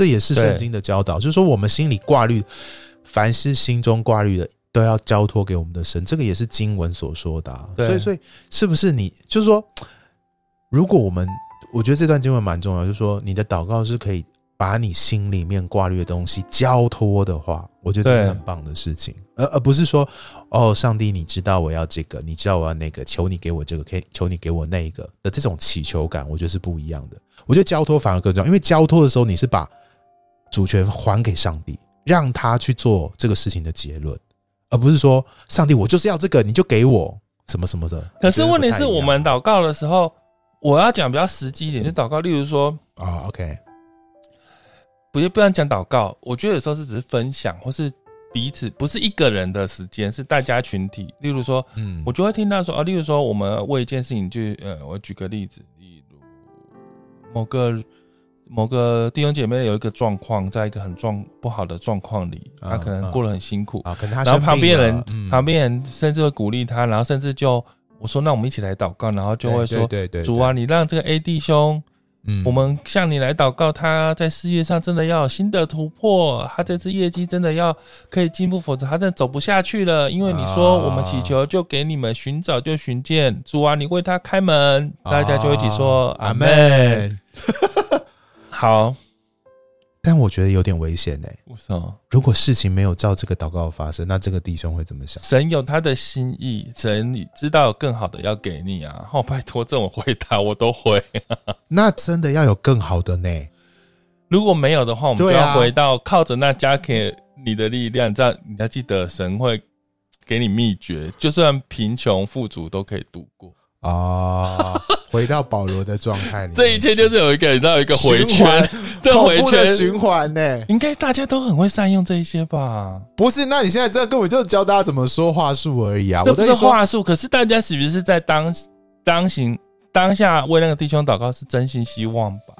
这也是圣经的教导，就是说我们心里挂虑，凡是心中挂虑的，都要交托给我们的神。这个也是经文所说的。所以，所以是不是你就是说，如果我们，我觉得这段经文蛮重要，就是说你的祷告是可以把你心里面挂虑的东西交托的话，我觉得这是很棒的事情，而而不是说，哦，上帝，你知道我要这个，你知道我要那个，求你给我这个，可以求你给我那个的这种祈求感，我觉得是不一样的。我觉得交托反而更重要，因为交托的时候你是把主权还给上帝，让他去做这个事情的结论，而不是说上帝，我就是要这个，你就给我什么什么的。可是问题是我们祷告的时候，我要讲比较实际一点，就祷告，例如说啊，OK，不就不要讲祷告，我觉得有时候是只是分享，或是彼此，不是一个人的时间，是大家群体。例如说，嗯，我就会听到说啊，例如说，我们为一件事情就呃，我举个例子，例如某个某个弟兄姐妹有一个状况，在一个很状不好的状况里，他可能过得很辛苦啊，可能他然后旁边人、嗯、旁边人甚至会鼓励他，然后甚至就我说，那我们一起来祷告，然后就会说，对对，对对，主啊，你让这个 A 弟兄。嗯，我们向你来祷告，他在事业上真的要有新的突破，他这次业绩真的要可以进步，否则他真的走不下去了。因为你说我们祈求就给你们，寻找就寻见，主啊，你为他开门，大家就一起说阿门。好。但我觉得有点危险呢、欸。为什么？如果事情没有照这个祷告发生，那这个弟兄会怎么想？神有他的心意，神你知道有更好的要给你啊！哦，拜托，这种回答我都会。那真的要有更好的呢？如果没有的话，我们就要回到靠着那加给你的力量。这样你要记得，神会给你秘诀，就算贫穷富足都可以度过。啊，回到保罗的状态里，这一切就是有一个，你知道有一个回圈，这回圈循环呢，应该大家都很会善用这一些吧？不是，那你现在这根本就是教大家怎么说话术而已啊！这不是话术，可是大家是不是在当当行当下为那个弟兄祷告是真心希望吧？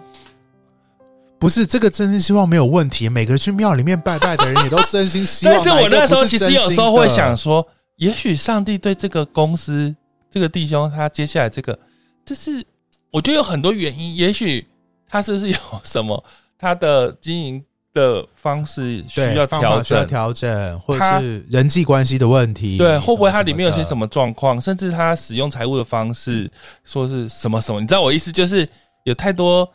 不是这个真心希望没有问题，每个人去庙里面拜拜的人也都真心希望。但是我那时候其实有时候会想说，也许上帝对这个公司。这个弟兄他接下来这个，就是我觉得有很多原因，也许他是不是有 什么他的经营的方式需要调整、调整，或者是人际关系的问题，对，会不会他里面有些什么状况，甚至他使用财务的方式，说是什么什么？你知道我意思就是有太多，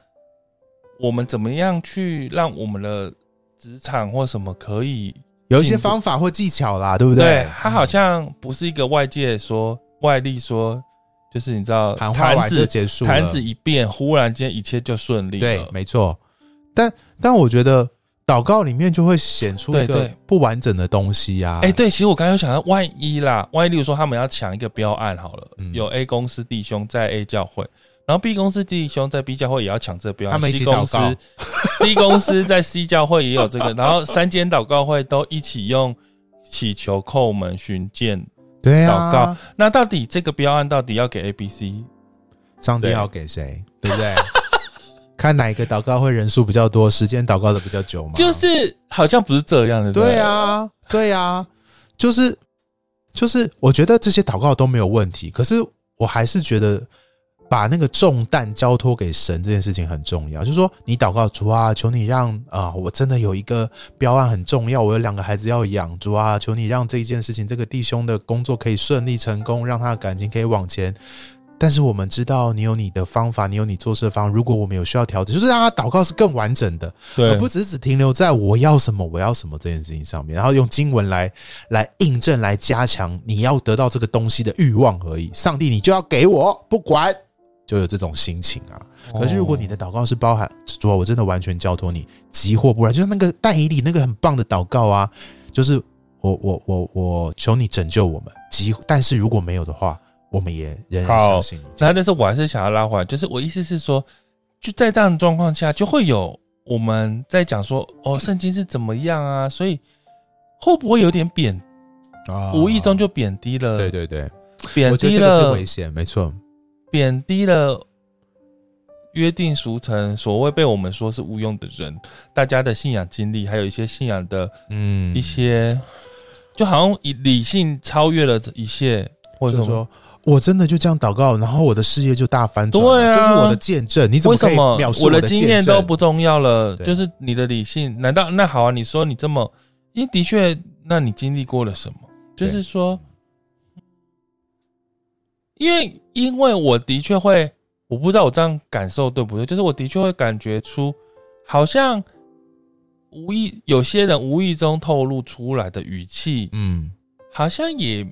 我们怎么样去让我们的职场或什么可以有一些方法或技巧啦，对不对？对，他好像不是一个外界说。外力说，就是你知道，坛子结束，坛子一变，忽然间一切就顺利了。对，没错。但但我觉得祷告里面就会显出一个不完整的东西呀、啊。哎、欸，对，其实我刚刚有想到，万一啦，万一，例如说他们要抢一个标案好了，嗯、有 A 公司弟兄在 A 教会，然后 B 公司弟兄在 B 教会也要抢这个标案，他们一起祷告。D 公司在 C 教会也有这个，然后三间祷告会都一起用祈求叩门寻见。对啊，祷告。那到底这个标案到底要给 A、B、C？上帝要给谁？对不对？看哪一个祷告会人数比较多，时间祷告的比较久吗？就是好像不是这样的。对啊，对啊，就是就是，我觉得这些祷告都没有问题，可是我还是觉得。把那个重担交托给神这件事情很重要，就是说你祷告主啊，求你让啊，我真的有一个标案很重要，我有两个孩子要养，主啊，求你让这一件事情，这个弟兄的工作可以顺利成功，让他的感情可以往前。但是我们知道你有你的方法，你有你做事的方法。如果我们有需要调整，就是让他祷告是更完整的，而不只是只停留在我要什么我要什么这件事情上面，然后用经文来来印证来加强你要得到这个东西的欲望而已。上帝，你就要给我，不管。就有这种心情啊！可是如果你的祷告是包含主啊，我真的完全交托你，急或不然，就是那个但以理那个很棒的祷告啊，就是我我我我求你拯救我们，急，但是如果没有的话，我们也仍然相信你。那但是我还是想要拉回来，就是我意思是说，就在这样的状况下，就会有我们在讲说哦，圣经是怎么样啊？所以会不会有点贬啊？无意中就贬低了？对对对，贬低了是危险，没错。贬低了约定俗成，所谓被我们说是无用的人，大家的信仰经历，还有一些信仰的，嗯，一些，就好像以理性超越了这一切，或者说，我真的就这样祷告，然后我的事业就大翻转，对啊，这是我的见证。你怎么可以描述我的？我的经验都不重要了，就是你的理性，难道那好啊？你说你这么，因为的确，那你经历过了什么？就是说。因为，因为我的确会，我不知道我这样感受对不对，就是我的确会感觉出，好像无意有些人无意中透露出来的语气，嗯，好像也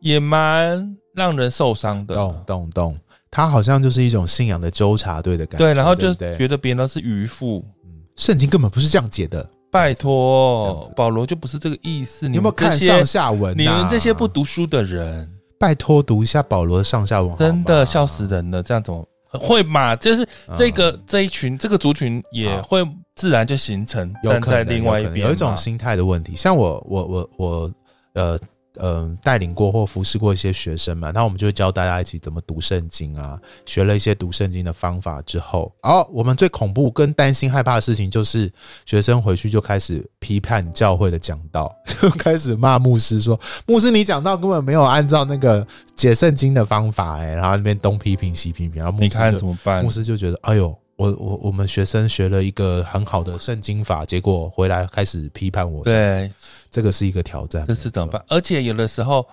也蛮让人受伤的。懂懂懂，他好像就是一种信仰的纠察队的感觉，对，然后就觉得别人都是渔夫。嗯，圣经根本不是这样解的，拜托，保罗就不是这个意思。你，你有没有看上下文啊？你们这些不读书的人。拜托读一下保罗的上下文，真的笑死人了！这样怎么会嘛？就是这个、嗯、这一群这个族群也会自然就形成有站在另外一边，有一种心态的问题。像我，我，我，我，呃。嗯，带领过或服侍过一些学生嘛，那我们就会教大家一起怎么读圣经啊。学了一些读圣经的方法之后，哦，我们最恐怖跟担心害怕的事情就是，学生回去就开始批判教会的讲道，开始骂牧师说，牧师你讲道根本没有按照那个解圣经的方法，欸，哎，然后那边东批评西批评，然后牧师你看怎么办？牧师就觉得，哎呦。我我我们学生学了一个很好的圣经法，结果回来开始批判我。对，这个是一个挑战。这是怎么办？而且有的时候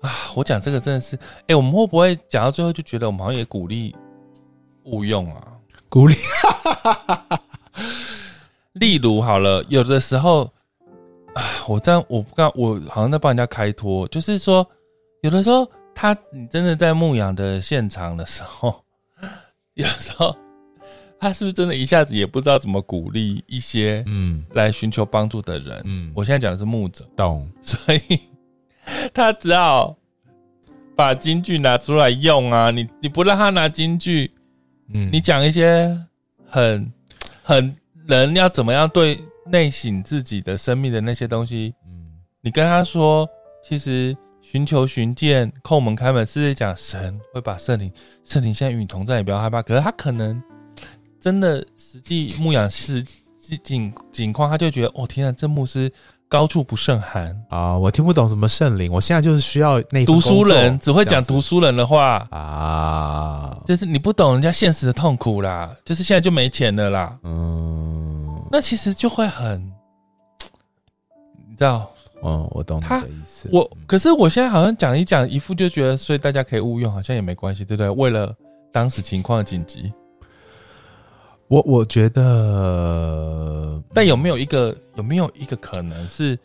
啊，我讲这个真的是，哎、欸，我们会不会讲到最后就觉得我们好像也鼓励误用啊？鼓励。例如好了，有的时候啊，我这样我不刚我好像在帮人家开脱，就是说，有的时候他你真的在牧羊的现场的时候，有时候。他是不是真的一下子也不知道怎么鼓励一些嗯来寻求帮助的人？嗯，我现在讲的是牧者，懂？所以他只好把金句拿出来用啊！你你不让他拿金句，嗯，你讲一些很很人要怎么样对内省自己的生命的那些东西，嗯，你跟他说，其实寻求寻见叩门开门是在讲神会把圣灵圣灵现在与你同在，你不要害怕。可是他可能。真的，实际牧养是景景况，他就觉得哦天啊，这牧师高处不胜寒啊！我听不懂什么圣灵，我现在就是需要那读书人，只会讲读书人的话啊，就是你不懂人家现实的痛苦啦，就是现在就没钱了啦，嗯，那其实就会很，你知道？嗯，我懂你的意思。我可是我现在好像讲一讲，一副就觉得，所以大家可以误用，好像也没关系，对不对？为了当时情况紧急。我我觉得，但有没有一个有没有一个可能是，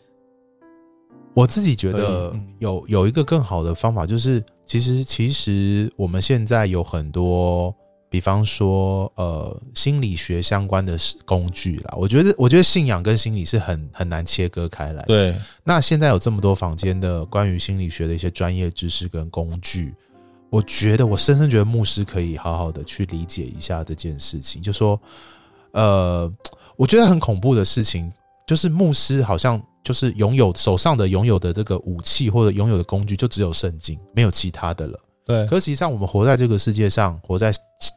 我自己觉得有有一个更好的方法，就是其实其实我们现在有很多，比方说呃心理学相关的工具啦。我觉得我觉得信仰跟心理是很很难切割开来。对，那现在有这么多房间的关于心理学的一些专业知识跟工具。我觉得，我深深觉得牧师可以好好的去理解一下这件事情。就说，呃，我觉得很恐怖的事情，就是牧师好像就是拥有手上的拥有的这个武器或者拥有的工具，就只有圣经，没有其他的了。对。可实际上，我们活在这个世界上，活在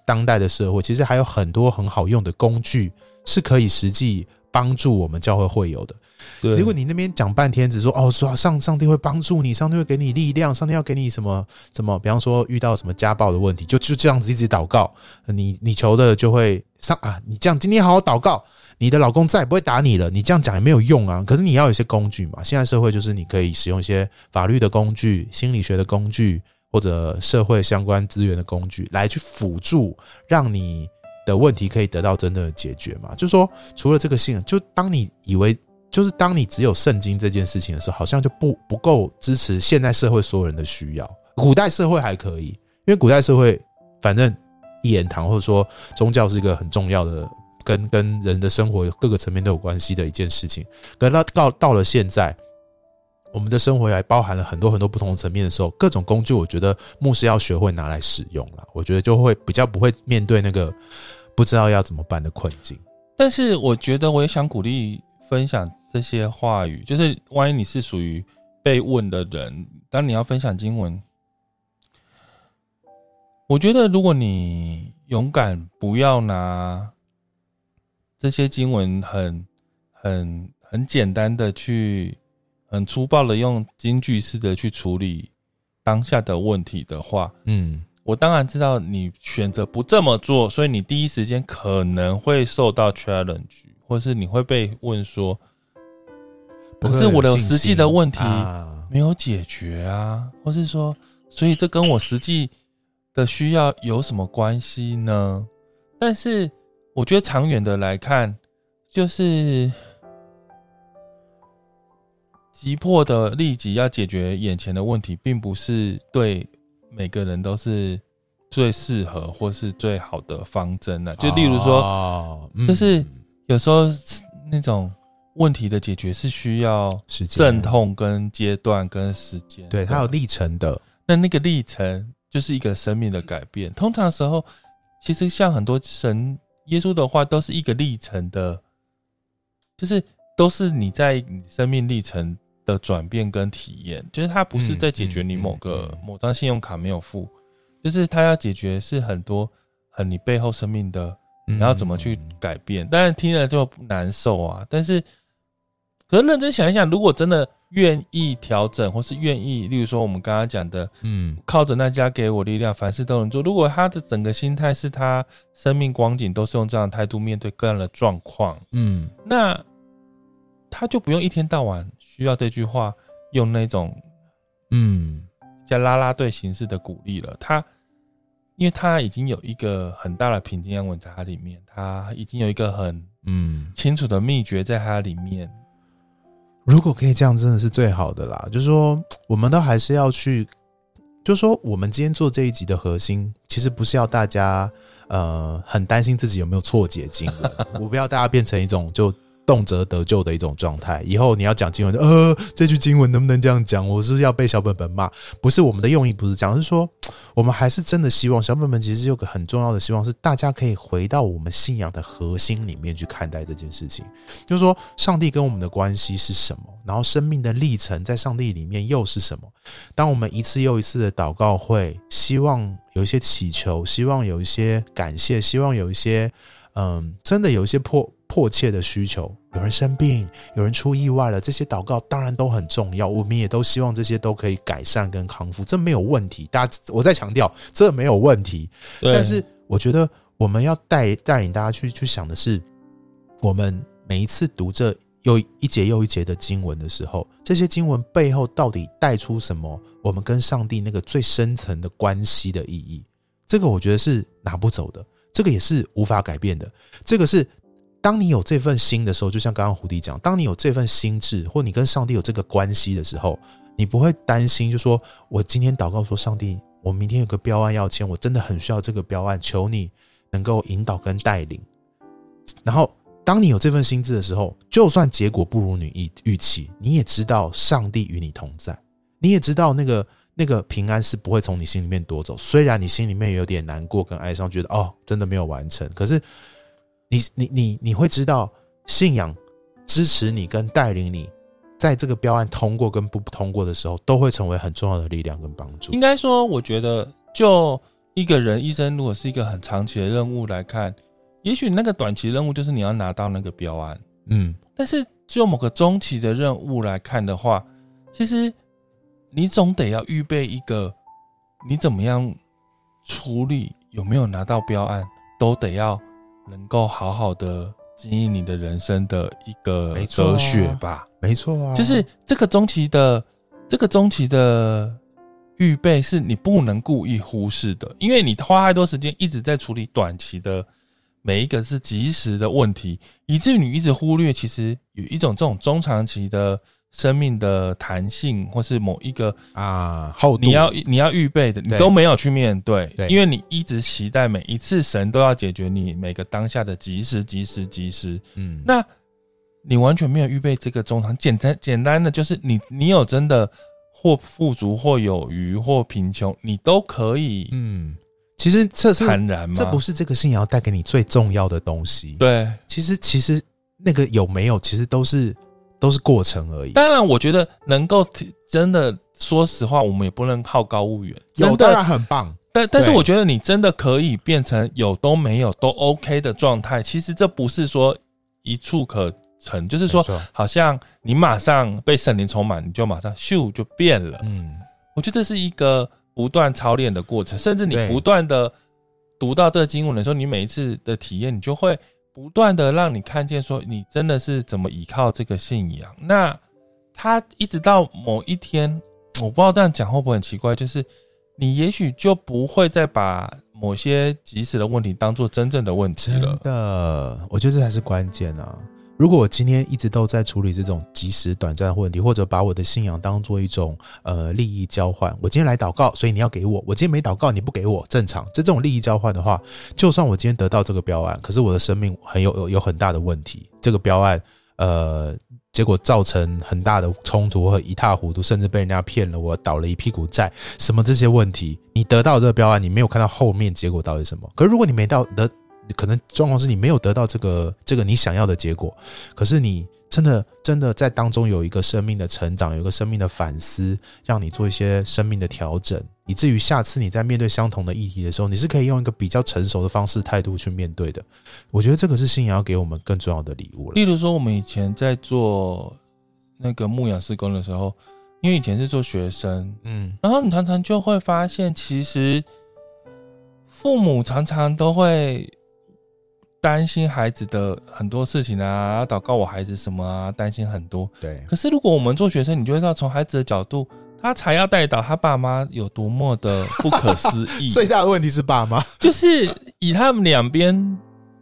当代的社会，其实还有很多很好用的工具，是可以实际帮助我们教会会友的。对，如果你那边讲半天，只说哦，说上上帝会帮助你，上帝会给你力量，上帝要给你什么什么，比方说遇到什么家暴的问题，就就这样子一直祷告，你你求的就会上啊。你这样今天好好祷告，你的老公再也不会打你了。你这样讲也没有用啊。可是你要有一些工具嘛。现在社会就是你可以使用一些法律的工具、心理学的工具或者社会相关资源的工具来去辅助，让你的问题可以得到真正的解决嘛。就是说，除了这个信，就当你以为。就是当你只有圣经这件事情的时候，好像就不不够支持现代社会所有人的需要。古代社会还可以，因为古代社会反正一言堂或者说宗教是一个很重要的，跟跟人的生活各个层面都有关系的一件事情。可是到到到了现在，我们的生活还包含了很多很多不同层面的时候，各种工具，我觉得牧师要学会拿来使用了，我觉得就会比较不会面对那个不知道要怎么办的困境。但是我觉得我也想鼓励分享。这些话语，就是万一你是属于被问的人，当你要分享经文，我觉得如果你勇敢，不要拿这些经文很很很简单的去，很粗暴的用金句式的去处理当下的问题的话，嗯，我当然知道你选择不这么做，所以你第一时间可能会受到 challenge，或是你会被问说。可是我的实际的问题没有解决啊，或是说，所以这跟我实际的需要有什么关系呢？但是我觉得长远的来看，就是急迫的立即要解决眼前的问题，并不是对每个人都是最适合或是最好的方针呢。就例如说，就是有时候那种。问题的解决是需要时间阵痛、跟阶段、跟时间，对，它有历程的。那那个历程就是一个生命的改变。通常时候，其实像很多神、耶稣的话，都是一个历程的就是都是你在你生命历程的转变跟体验，就是它不是在解决你某个、嗯嗯嗯、某张信用卡没有付，就是它要解决是很多很你背后生命的，你要怎么去改变。当然听了就难受啊，但是可是认真想一想，如果真的。愿意调整，或是愿意，例如说我们刚刚讲的，嗯，靠着那家给我力量，凡事都能做。如果他的整个心态是他生命光景都是用这样的态度面对各样的状况，嗯，那他就不用一天到晚需要这句话用那种，嗯，叫拉拉队形式的鼓励了。他，因为他已经有一个很大的平静安稳在他里面，他已经有一个很嗯清楚的秘诀在他里面。如果可以这样，真的是最好的啦。就是说，我们都还是要去，就是说，我们今天做这一集的核心，其实不是要大家呃很担心自己有没有错解经文，我不要大家变成一种就。动辄得救的一种状态。以后你要讲经文，呃，这句经文能不能这样讲？我是不是要被小本本骂？不是，我们的用意不是这样，是说 我们还是真的希望小本本其实有个很重要的希望，是大家可以回到我们信仰的核心里面去看待这件事情。就是说，上帝跟我们的关系是什么？然后生命的历程在上帝里面又是什么？当我们一次又一次的祷告会，希望有一些祈求，希望有一些感谢，希望有一些嗯，真的有一些破迫切的需求。有人生病，有人出意外了，这些祷告当然都很重要。我们也都希望这些都可以改善跟康复，这没有问题。大家，我再强调，这没有问题。但是，我觉得我们要带带领大家去去想的是，我们每一次读这又一节又一节的经文的时候，这些经文背后到底带出什么？我们跟上帝那个最深层的关系的意义，这个我觉得是拿不走的，这个也是无法改变的，这个是。当你有这份心的时候，就像刚刚胡迪讲，当你有这份心智，或你跟上帝有这个关系的时候，你不会担心，就说我今天祷告说，上帝，我明天有个标案要签，我真的很需要这个标案，求你能够引导跟带领。然后，当你有这份心智的时候，就算结果不如你预预期，你也知道上帝与你同在，你也知道那个那个平安是不会从你心里面夺走。虽然你心里面有点难过跟哀伤，觉得哦，真的没有完成，可是。你你你你会知道，信仰支持你跟带领你，在这个标案通过跟不通过的时候，都会成为很重要的力量跟帮助。应该说，我觉得就一个人一生，如果是一个很长期的任务来看，也许那个短期任务就是你要拿到那个标案，嗯，但是就某个中期的任务来看的话，其实你总得要预备一个，你怎么样处理有没有拿到标案，都得要。能够好好的经营你的人生的一个哲学吧，没错啊，就是这个中期的这个中期的预备是你不能故意忽视的，因为你花太多时间一直在处理短期的每一个是即时的问题，以至于你一直忽略其实有一种这种中长期的。生命的弹性，或是某一个啊，后你要你要预备的，你都没有去面对，对，因为你一直期待每一次神都要解决你每个当下的即时、即时、即时。嗯，那你完全没有预备这个中长，简单简单的就是你你有真的或富足或有余或贫穷，你都可以。嗯，其实这是坦然吗？这不是这个信仰要带给你最重要的东西。对，其实其实那个有没有，其实都是。都是过程而已。当然，我觉得能够真的，说实话，我们也不能好高骛远。有当然很棒，但但是我觉得你真的可以变成有都没有都 OK 的状态。其实这不是说一触可成，就是说好像你马上被圣灵充满，你就马上咻就变了。嗯，我觉得这是一个不断操练的过程，甚至你不断的读到这个经文的时候，你每一次的体验，你就会。不断的让你看见，说你真的是怎么依靠这个信仰。那他一直到某一天，我不知道这样讲会不会很奇怪，就是你也许就不会再把某些即时的问题当做真正的问题了。真的，我觉得这才是关键啊。如果我今天一直都在处理这种即时短暂的问题，或者把我的信仰当做一种呃利益交换，我今天来祷告，所以你要给我；我今天没祷告，你不给我，正常。这这种利益交换的话，就算我今天得到这个标案，可是我的生命很有有有很大的问题，这个标案呃，结果造成很大的冲突和一塌糊涂，甚至被人家骗了，我倒了一屁股债，什么这些问题，你得到这个标案，你没有看到后面结果到底什么？可是如果你没到得。可能状况是你没有得到这个这个你想要的结果，可是你真的真的在当中有一个生命的成长，有一个生命的反思，让你做一些生命的调整，以至于下次你在面对相同的议题的时候，你是可以用一个比较成熟的方式态度去面对的。我觉得这个是信仰要给我们更重要的礼物了。例如说，我们以前在做那个牧养事工的时候，因为以前是做学生，嗯，然后你常常就会发现，其实父母常常都会担心孩子的很多事情啊，要祷告我孩子什么啊，担心很多。对。可是如果我们做学生，你就会知道，从孩子的角度，他才要带导他爸妈有多么的不可思议。最大的问题是爸妈，就是以他们两边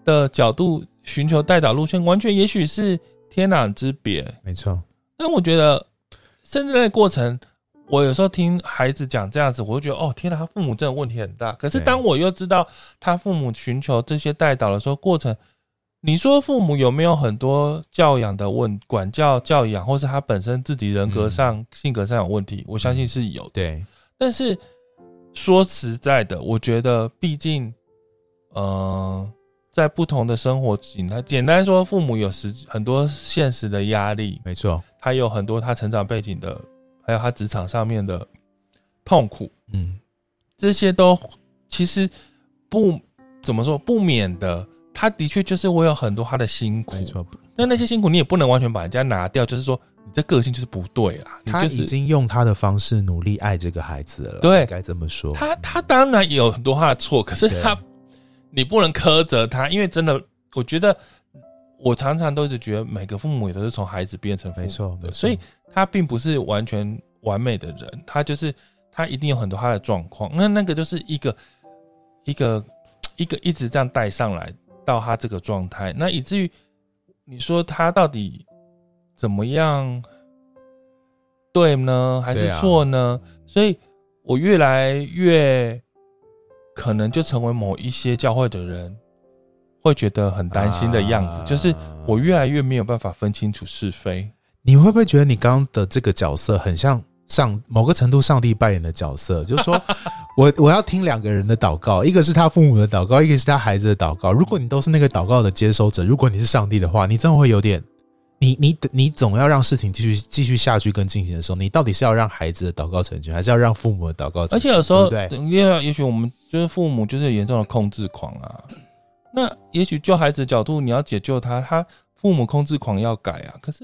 的角度寻求带导路线，完全也许是天壤之别。没错。但我觉得。甚至在过程，我有时候听孩子讲这样子，我就觉得哦，天哪，他父母真的问题很大。可是当我又知道他父母寻求这些代导的时候，过程，你说父母有没有很多教养的问、管教、教养，或是他本身自己人格上、性格上有问题？我相信是有的。对，但是说实在的，我觉得毕竟，呃，在不同的生活形态，简单说，父母有时很多现实的压力，没错。他有很多他成长背景的，还有他职场上面的痛苦，嗯，这些都其实不怎么说不免的。他的确就是我有很多他的辛苦。那那些辛苦你也不能完全把人家拿掉，就是说你这个性就是不对啦。他已经用他的方式努力爱这个孩子了，对，该这么说。他他当然有很多他的错，可是他你不能苛责他，因为真的，我觉得。我常常都一直觉得，每个父母也都是从孩子变成父母的，没错，所以他并不是完全完美的人，他就是他一定有很多他的状况。那那个就是一个一个一个一直这样带上来到他这个状态，那以至于你说他到底怎么样对呢，还是错呢？所以我越来越可能就成为某一些教会的人。会觉得很担心的样子，就是我越来越没有办法分清楚是非。你会不会觉得你刚刚的这个角色很像上某个程度上帝扮演的角色？就是说 我我要听两个人的祷告，一个是他父母的祷告，一个是他孩子的祷告。如果你都是那个祷告的接收者，如果你是上帝的话，你真的会有点，你你你总要让事情继续继续下去跟进行的时候，你到底是要让孩子的祷告成全，还是要让父母的祷告成全？而且有时候，对，因为也许我们就是父母就是严重的控制狂啊。那也许就孩子的角度，你要解救他，他父母控制狂要改啊。可是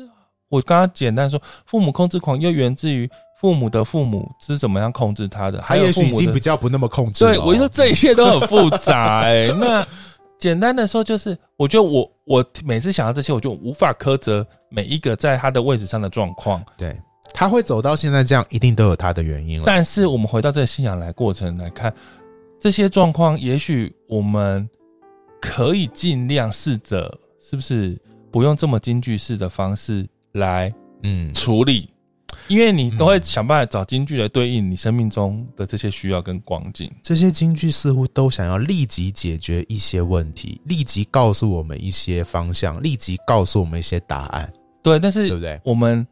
我刚刚简单说，父母控制狂又源自于父母的父母是怎么样控制他的，还有父母已经比较不那么控制。对，我就说这一切都很复杂哎、欸。那简单的说就是，我觉得我我每次想到这些，我就无法苛责每一个在他的位置上的状况。对，他会走到现在这样，一定都有他的原因了。但是我们回到这个信仰来过程来看，这些状况，也许我们。可以尽量试着，是不是不用这么京剧式的方式来嗯处理？因为你都会想办法找京剧来对应你生命中的这些需要跟光景。这些京剧似乎都想要立即解决一些问题，立即告诉我们一些方向，立即告诉我们一些答案。对，但是对不对？我们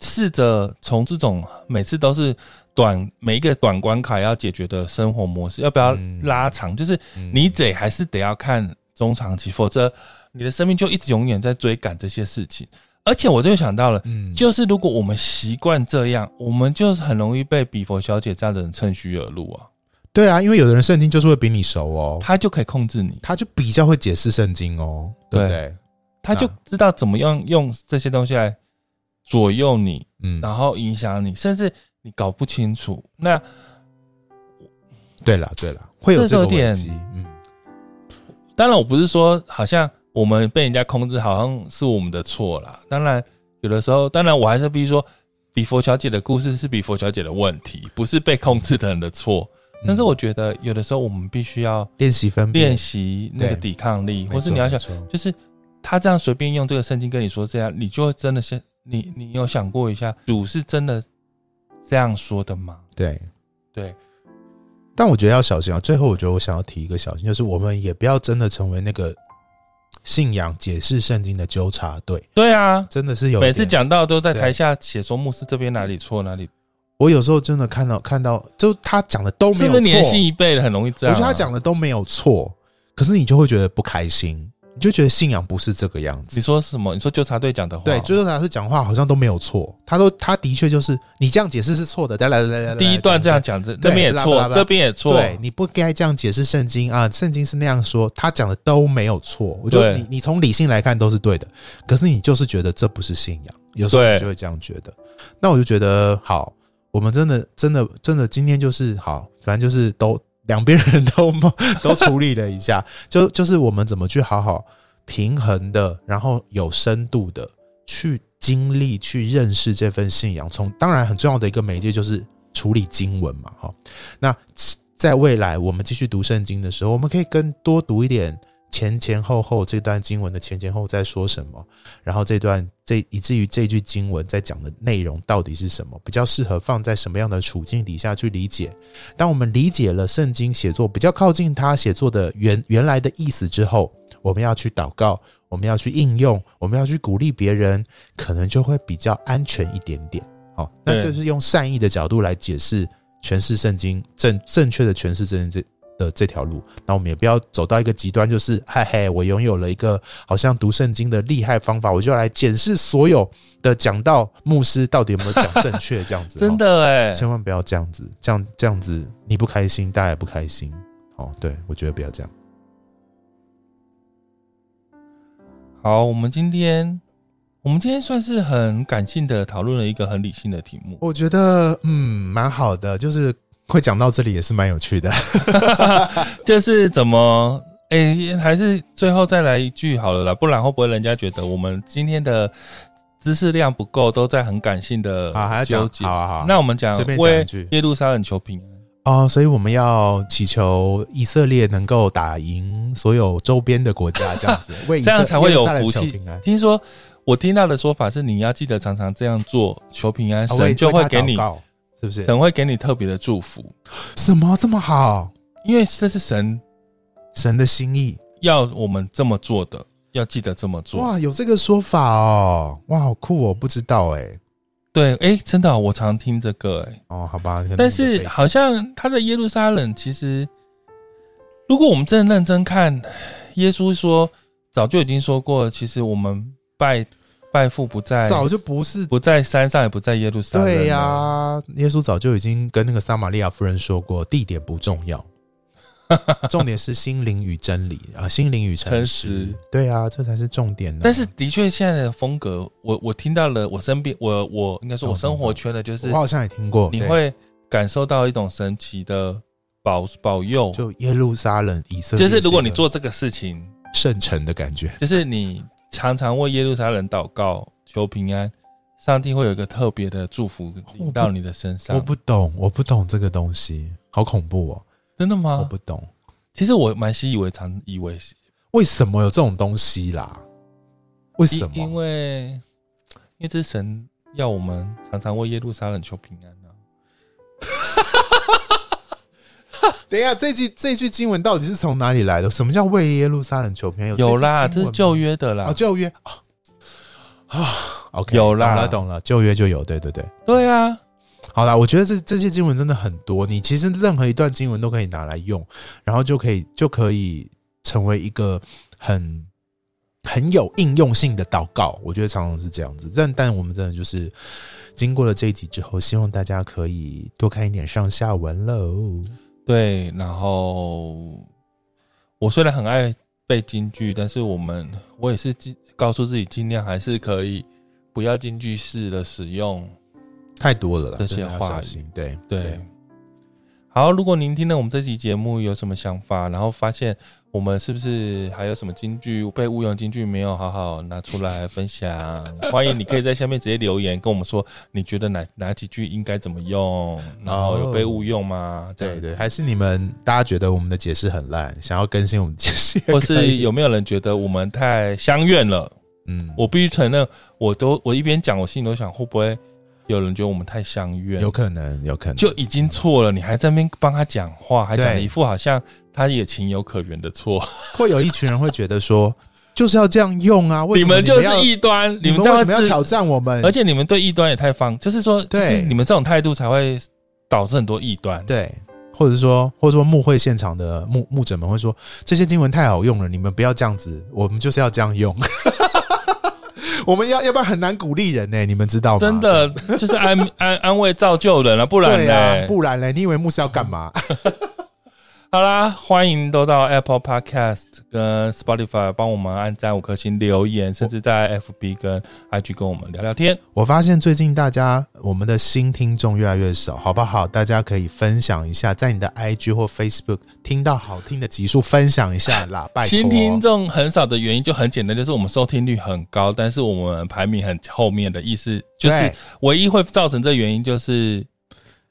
试着从这种每次都是。短每一个短关卡要解决的生活模式，要不要拉长？就是你得还是得要看中长期，否则你的生命就一直永远在追赶这些事情。而且我就想到了，就是如果我们习惯这样，我们就很容易被比佛小姐这样的人趁虚而入啊。对啊，因为有的人圣经就是会比你熟哦，他就可以控制你，他就比较会解释圣经哦，对不对？他就知道怎么样用这些东西来左右你，嗯，然后影响你，甚至。你搞不清楚，那对了对了，会有这个点。嗯，当然我不是说好像我们被人家控制，好像是我们的错啦。当然有的时候，当然我还是必须说，比佛小姐的故事是比佛小姐的问题，不是被控制的人的错。但是我觉得有的时候我们必须要练习分辨，练习那个抵抗力，或是你要想，就是他这样随便用这个圣经跟你说这样，你就会真的先你你有想过一下，主是真的。这样说的吗？对，对，但我觉得要小心啊。最后，我觉得我想要提一个小心，就是我们也不要真的成为那个信仰解释圣经的纠察队。对啊，真的是有每次讲到都在台下写说牧师这边哪里错哪里。我有时候真的看到看到，就他讲的都没有错，是不是年轻一辈的很容易这样啊？我觉得他讲的都没有错，可是你就会觉得不开心。你就觉得信仰不是这个样子。你说什么？你说纠察队讲的话？对，纠察队讲话好像都没有错。他都他的确就是你这样解释是错的。来来来来，第一段这样讲，这这边也错，这边也错。对，你不该这样解释圣经啊！圣经是那样说，他讲的都没有错。我觉得你你从理性来看都是对的，可是你就是觉得这不是信仰，有时候你就会这样觉得。那我就觉得好，我们真的真的真的今天就是好，反正就是都。两边人都 都处理了一下，就就是我们怎么去好好平衡的，然后有深度的去经历、去认识这份信仰。从当然很重要的一个媒介就是处理经文嘛，哈。那在未来我们继续读圣经的时候，我们可以更多读一点。前前后后这段经文的前前后在说什么？然后这段这以至于这句经文在讲的内容到底是什么？比较适合放在什么样的处境底下去理解？当我们理解了圣经写作比较靠近他写作的原原来的意思之后，我们要去祷告，我们要去应用，我们要去鼓励别人，可能就会比较安全一点点。好，那就是用善意的角度来解释诠释圣经正正确的诠释这这。的这条路，那我们也不要走到一个极端，就是嘿嘿，我拥有了一个好像读圣经的厉害方法，我就来检视所有的讲道牧师到底有没有讲正确，这样子 真的哎，千万不要这样子，这样这样子你不开心，大家也不开心。哦，对，我觉得不要这样。好，我们今天我们今天算是很感性的讨论了一个很理性的题目，我觉得嗯蛮好的，就是。会讲到这里也是蛮有趣的，就是怎么哎、欸，还是最后再来一句好了啦，不然会不会人家觉得我们今天的知识量不够，都在很感性的好还要讲好啊好，那我们讲为耶路撒冷求平安。哦，所以我们要祈求以色列能够打赢所有周边的国家，这样子 为这样才会有福气。听说我听到的说法是，你要记得常常这样做，求平安，神就会给你。是不是神会给你特别的祝福？什么这么好？因为这是神神的心意，要我们这么做的，要记得这么做。哇，有这个说法哦！哇，好酷哦！不知道哎。对，哎，真的，我常听这个哎。哦，好吧。但是好像他的耶路撒冷，其实如果我们真的认真看，耶稣说早就已经说过，其实我们拜。拜父不在，早就不是不在山上，也不在耶路撒冷。对呀、啊，耶稣早就已经跟那个撒玛利亚夫人说过，地点不重要，重点是心灵与真理啊，心灵与诚实。实对啊，这才是重点呢。但是的确，现在的风格，我我听到了，我身边，我我应该说，我生活圈的，就是我好像也听过，你会感受到一种神奇的保保佑，就耶路撒冷以色列，就是如果你做这个事情，圣城的感觉，就是你。常常为耶路撒冷祷告求平安，上帝会有一个特别的祝福临到你的身上。我不懂，我不懂这个东西，好恐怖哦！真的吗？我不懂。其实我蛮习以为常，以为是为什么有这种东西啦？为什么？因为因为这神要我们常常为耶路撒冷求平安呢、啊。等一下，这句这句经文到底是从哪里来的？什么叫为耶路撒冷求平安？有，有啦，这是旧约的啦。哦，旧约啊啊，OK，有啦，懂了懂了，旧约就有，对对对，对啊。好啦，我觉得这这些经文真的很多，你其实任何一段经文都可以拿来用，然后就可以就可以成为一个很很有应用性的祷告。我觉得常常是这样子，但但我们真的就是经过了这一集之后，希望大家可以多看一点上下文喽。对，然后我虽然很爱背京剧，但是我们我也是尽告诉自己尽量还是可以不要京剧式的使用太多了啦，这些话语。对对，对，好，如果您听了我们这期节目有什么想法，然后发现。我们是不是还有什么金句被误用？金句没有好好拿出来分享？欢迎你可以在下面直接留言跟我们说，你觉得哪哪几句应该怎么用？然后有被误用吗？对对，还是你们大家觉得我们的解释很烂，想要更新我们解释，或是有没有人觉得我们太相愿了？嗯，我必须承认，我都我一边讲，我心里都想会不会。有人觉得我们太相愿，有可能，有可能就已经错了，你还在那边帮他讲话，还讲一副好像他也情有可原的错。会有一群人会觉得说，就是要这样用啊！为什么你们就是异端，你们为什么要挑战我们？而且你们对异端也太放，就是说，对，你们这种态度才会导致很多异端。对，或者是说，或者说牧会现场的牧牧者们会说，这些经文太好用了，你们不要这样子，我们就是要这样用。我们要要不然很难鼓励人呢、欸，你们知道吗？真的就是安安安慰造就人了、啊，不然呢、啊？不然呢？你以为牧师要干嘛？好啦，欢迎都到 Apple Podcast 跟 Spotify 帮我们按赞五颗星、留言，甚至在 FB 跟 IG 跟我们聊聊天。我发现最近大家我们的新听众越来越少，好不好？大家可以分享一下，在你的 IG 或 Facebook 听到好听的集数，分享一下啦。拜托。新听众很少的原因就很简单，就是我们收听率很高，但是我们排名很后面的意思，就是唯一会造成这原因就是。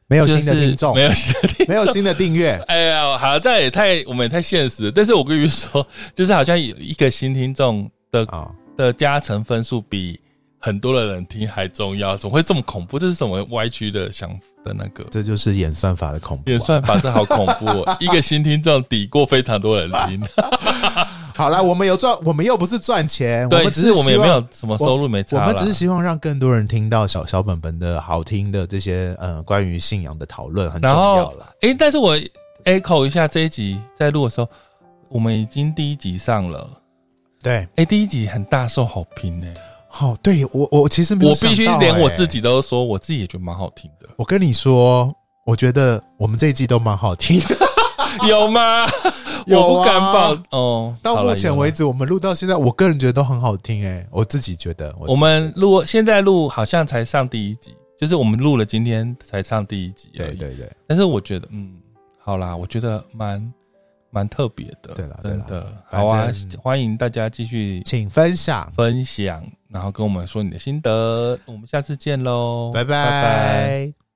没有新的听众，没有新的听，没有新的订阅。哎呀，好，这也太我们也太现实了。但是我跟你说，就是好像有一个新听众的的加成分数比很多的人听还重要，怎么会这么恐怖？这是什么歪曲的想的那个？这就是演算法的恐怖。演算法是好恐怖哦，一个新听众抵过非常多人听。好啦，我们有赚，我们又不是赚钱，对，我们只是我们也没有什么收入，没差。我们只是希望让更多人听到小小本本的好听的这些呃关于信仰的讨论，很重要了。哎，但是我 echo 一下这一集在录的时候，我们已经第一集上了，对，哎，第一集很大受好评呢。好，对我我其实没有，我必须连我自己都说，我自己也觉得蛮好听的。我跟你说，我觉得我们这一季都蛮好听的。有吗？我不敢保哦。到目前为止，我们录到现在，我个人觉得都很好听哎，我自己觉得。我们录现在录好像才上第一集，就是我们录了今天才上第一集。对对对。但是我觉得，嗯，好啦，我觉得蛮蛮特别的。对了，真的好啊！欢迎大家继续，请分享分享，然后跟我们说你的心得。我们下次见喽，拜拜拜拜。